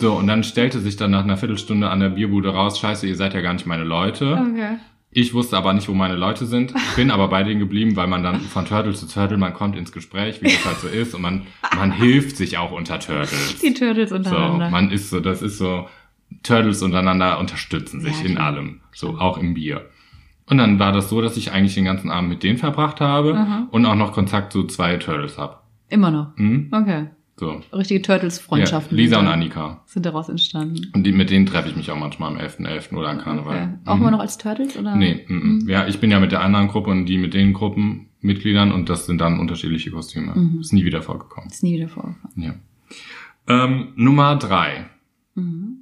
So, und dann stellte sich dann nach einer Viertelstunde an der Bierbude raus, scheiße, ihr seid ja gar nicht meine Leute. Okay. Ich wusste aber nicht, wo meine Leute sind. Bin aber bei denen geblieben, weil man dann von Turtle zu Turtle, man kommt ins Gespräch, wie das halt so ist. Und man, man hilft sich auch unter Turtles. Die Turtles So, untereinander. man ist so, das ist so, Turtles untereinander unterstützen sich Ja, in allem. So, auch im Bier. Und dann war das so, dass ich eigentlich den ganzen Abend mit denen verbracht habe Aha. und auch noch Kontakt zu zwei Turtles hab. Immer noch. Hm? Okay. So. Richtige Turtles-Freundschaften. Ja, Lisa und Annika. Sind daraus entstanden. Und die, mit denen treffe ich mich auch manchmal am 11.11. oder an Karneval. Okay. Auch Mhm. immer noch als Turtles? Oder? Nee, mm. ja, ich bin ja mit der anderen Gruppe und die mit den Gruppenmitgliedern und das sind dann unterschiedliche Kostüme. Mhm. Ist nie wieder vorgekommen. Ist nie wieder vorgekommen. Ja. Ähm, Nummer drei. Mhm.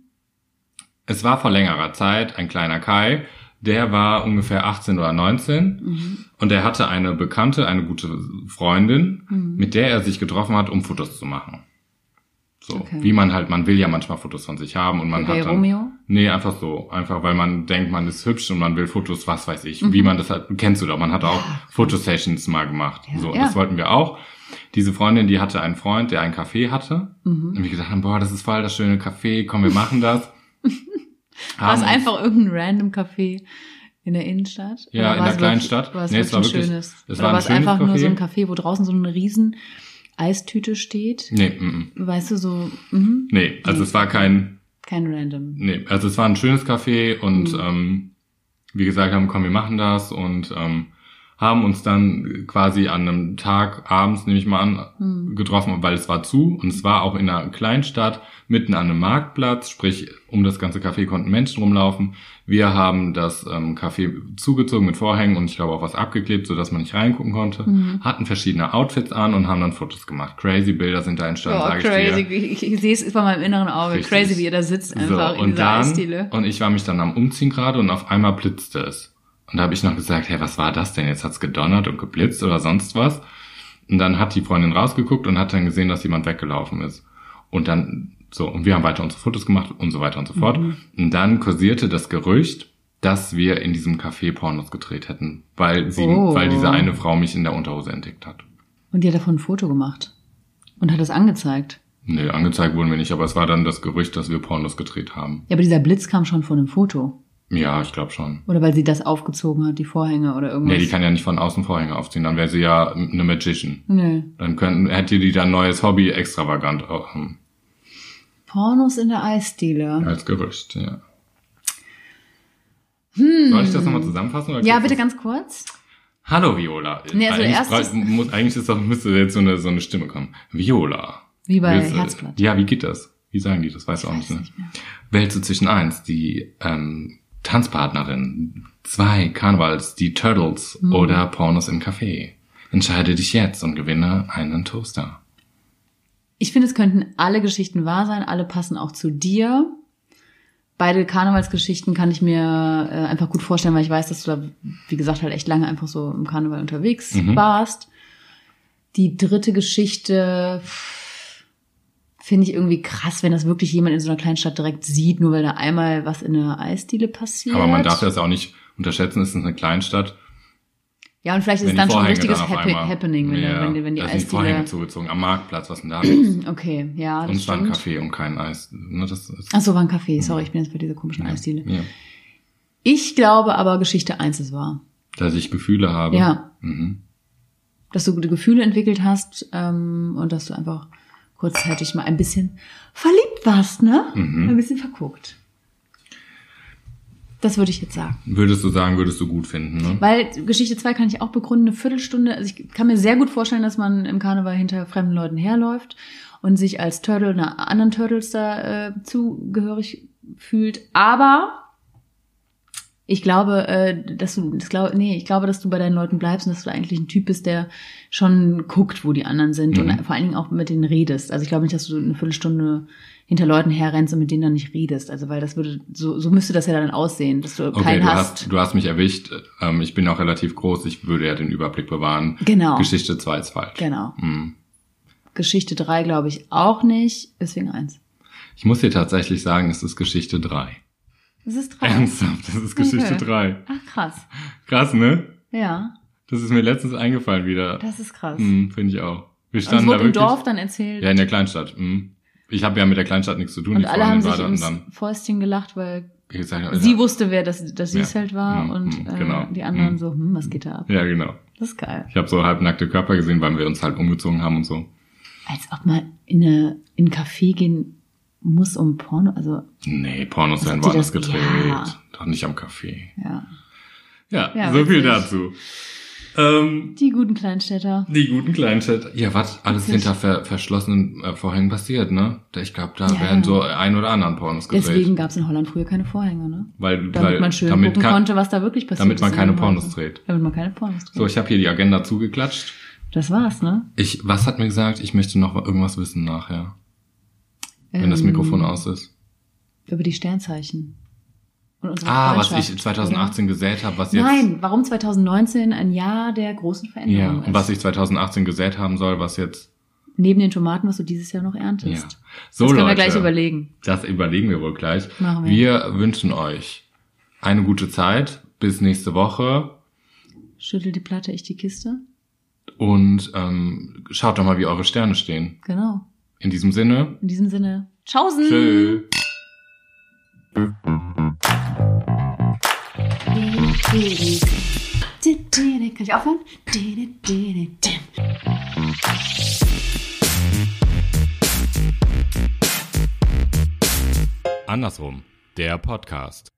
Es war vor längerer Zeit ein kleiner Kai, der war ungefähr 18 oder 19 Mhm. Und er hatte eine Bekannte, eine gute Freundin, Mhm. mit der er sich getroffen hat, um Fotos zu machen. So, Okay. wie man halt, man will ja manchmal Fotos von sich haben und man Okay, hat dann, Romeo? Nee, einfach so. Einfach weil man denkt, man ist hübsch und man will Fotos, was weiß ich. Mhm. Wie man das halt, kennst du doch, man hat auch Fotosessions mal gemacht. Ja, so, ja. das wollten wir auch. Diese Freundin, die hatte einen Freund, der ein Café hatte. Mhm. Und wir gedacht haben, boah, das ist voll das schöne Café, komm, wir machen das. War es einfach irgendein random Café in der Innenstadt? Ja, in der kleinen Stadt. War es Nee, es war wirklich- schönes? es war ein war es einfach nur so Café. ein Café, wo draußen so eine riesen Eistüte steht? Nee, mm, mm. Weißt du, so, mhm. nee, also es war kein, kein random. nee, also es war ein schönes Café und Mhm. ähm, wie gesagt haben, komm, wir machen das und ähm, haben uns dann quasi an einem Tag abends, nehme ich mal an, Mhm. getroffen, weil es war zu und es war auch in einer Kleinstadt mitten an einem Marktplatz, sprich um das ganze Café konnten Menschen rumlaufen. Wir haben das ähm, Café zugezogen mit Vorhängen und ich glaube auch was abgeklebt, sodass man nicht reingucken konnte. Mhm. Hatten verschiedene Outfits an und haben dann Fotos gemacht. Crazy Bilder sind da entstanden, Oh, sage ich dir. crazy. Ich, ich, sehe es vor meinem inneren Auge. Richtig. Crazy, wie ihr da sitzt einfach So, in dieser dann, Eisdiele. und ich war mich dann am Umziehen gerade und auf einmal blitzte es. Und da habe ich noch gesagt, hey, was war das denn? Jetzt hat's gedonnert und geblitzt oder sonst was. Und dann hat die Freundin rausgeguckt und hat dann gesehen, dass jemand weggelaufen ist. Und dann, so, und wir haben weiter unsere Fotos gemacht und so weiter und so fort. Mhm. Und dann kursierte das Gerücht, dass wir in diesem Café Pornos gedreht hätten, weil sie, Oh. weil diese eine Frau mich in der Unterhose entdeckt hat. Und die hat davon ein Foto gemacht. Und hat es angezeigt. Nee, angezeigt wurden wir nicht, aber es war dann das Gerücht, dass wir Pornos gedreht haben. Ja, aber dieser Blitz kam schon von einem Foto. Ja, ich glaube schon. Oder weil sie das aufgezogen hat, die Vorhänge oder irgendwas. Nee, die kann ja nicht von außen Vorhänge aufziehen, dann wäre sie ja eine Magician. Nee. Dann könnten, hätte die dann neues Hobby extravagant ähm, Pornos in der Eisdiele. als Gerücht, ja. Soll ich das nochmal zusammenfassen? Oder Hm. Ja, bitte du's? ganz kurz. Hallo Viola. Nee, also eigentlich, erstes- muss, eigentlich ist doch, müsste jetzt so eine, so eine Stimme kommen. Viola. Wie bei Willst Herzblatt. Ja, wie geht das? Wie sagen die das? Weißt du auch nicht, ne? Du zwischen eins, die ähm, Tanzpartnerin, zwei Karnevals, die Turtles Hm. oder Pornos im Café. Entscheide dich jetzt und gewinne einen Toaster. Ich finde, es könnten alle Geschichten wahr sein, alle passen auch zu dir. Beide Karnevalsgeschichten kann ich mir äh, einfach gut vorstellen, weil ich weiß, dass du da, wie gesagt, halt echt lange einfach so im Karneval unterwegs Mhm. warst. Die dritte Geschichte pff, finde ich irgendwie krass, wenn das wirklich jemand in so einer Kleinstadt direkt sieht, nur weil da einmal was in der Eisdiele passiert. Aber man darf das auch nicht unterschätzen, es ist eine Kleinstadt. Ja, und vielleicht ist es dann schon ein Vorhänge richtiges einmal- Happening, wenn, ja, wenn, die- wenn die da sind die Vorhänge Eisdiele... zugezogen am Marktplatz, was denn da los? Okay, ja, Und das es war ein. Kaffee und kein Eis. Ne, das ist, Ach so, war ein Kaffee. Sorry, ich bin jetzt bei dieser komischen Eisdiele. ja. Ich glaube aber, Geschichte 1 ist wahr. Dass ich Gefühle habe. Ja. Mhm. Dass du gute Gefühle entwickelt hast ähm, und dass du einfach kurzzeitig mal ein bisschen verliebt warst, ne? Mhm. Ein bisschen verguckt. Das würde ich jetzt sagen. Würdest du sagen, würdest du gut finden, ne? Weil Geschichte 2 kann ich auch begründen, eine Viertelstunde. Also ich kann mir sehr gut vorstellen, dass man im Karneval hinter fremden Leuten herläuft und sich als Turtle einer anderen Turtles da äh, zugehörig fühlt. Aber ich glaube, äh, dass du, das glaub, nee, ich glaube, dass du bei deinen Leuten bleibst und dass du eigentlich ein Typ bist, der schon guckt, wo die anderen sind Mhm. und vor allen Dingen auch mit denen redest. Also ich glaube nicht, dass du eine Viertelstunde hinter Leuten herrennst und mit denen dann nicht redest. Also weil das würde, so, so müsste das ja dann aussehen, dass du Okay, keinen du hast. hast, du hast mich erwischt. Ähm, ich bin auch relativ groß. Ich würde ja den Überblick bewahren. Genau. Geschichte 2 ist falsch. Genau. Mhm. Geschichte 3 glaube ich auch nicht, deswegen eins. Ich muss dir tatsächlich sagen, es ist Geschichte 3. Das ist drei. Ernsthaft, das ist Geschichte Okay. 3. Ach krass. Krass, ne? Ja, Das ist mir letztens eingefallen wieder. das ist krass. Mhm, Finde ich auch. Wir standen wurde da im wirklich. Dorf dann erzählt. Ja, in der Kleinstadt. Mhm. Ich habe ja mit der Kleinstadt nichts zu tun. und alle haben sich dann. Fäustchen gelacht, weil sag, sie wusste, wer das, dass sie Ja. es halt war Mhm, und mhm, äh, genau. die anderen Mhm. so, hm, was geht da ab? Ja, genau. Das ist geil. Ich habe so halbnackte Körper gesehen, weil wir uns halt umgezogen haben und so. Als ob man in, eine, in ein Café gehen muss um Porno, also Nee, Pornos werden woanders das- gedreht. ja. Doch nicht am Café. ja. Ja, Ja, so viel dazu. Ähm, Die guten Kleinstädter. die guten Kleinstädte. Ja, was alles Witzig. hinter ver verschlossenen äh, Vorhängen passiert, ne? Ich glaube, da Ja, werden so ein oder anderen Pornos gedreht. Deswegen gab es in Holland früher keine Vorhänge, ne? weil, Damit weil, man schön damit gucken kann, konnte, was da wirklich passiert damit man keine Pornos Häusern. dreht. Damit man keine Pornos dreht. So, ich habe hier die Agenda zugeklatscht. das war's, ne? Ich, was hat mir gesagt? Ich möchte noch irgendwas wissen nachher, wenn das Ähm, Mikrofon aus ist. Über die Sternzeichen. Und Ah, was ich 2018 gesät habe, was jetzt. Nein, warum 2019 ein Jahr der großen Ja, Veränderung und ist. was ich 2018 gesät haben soll, was jetzt. Neben den Tomaten, was du dieses Jahr noch Ja. erntest. So, das können Leute, wir gleich überlegen. Das überlegen wir wohl gleich. Machen wir. Wir wünschen euch eine gute Zeit. Bis nächste Woche. Schüttel die Platte, ich die Kiste. Und ähm, schaut doch mal, wie eure Sterne stehen. Genau. In diesem Sinne. In diesem Sinne. Tschaußen! Tschö. Kann ich aufhören? Andersrum. Der Podcast.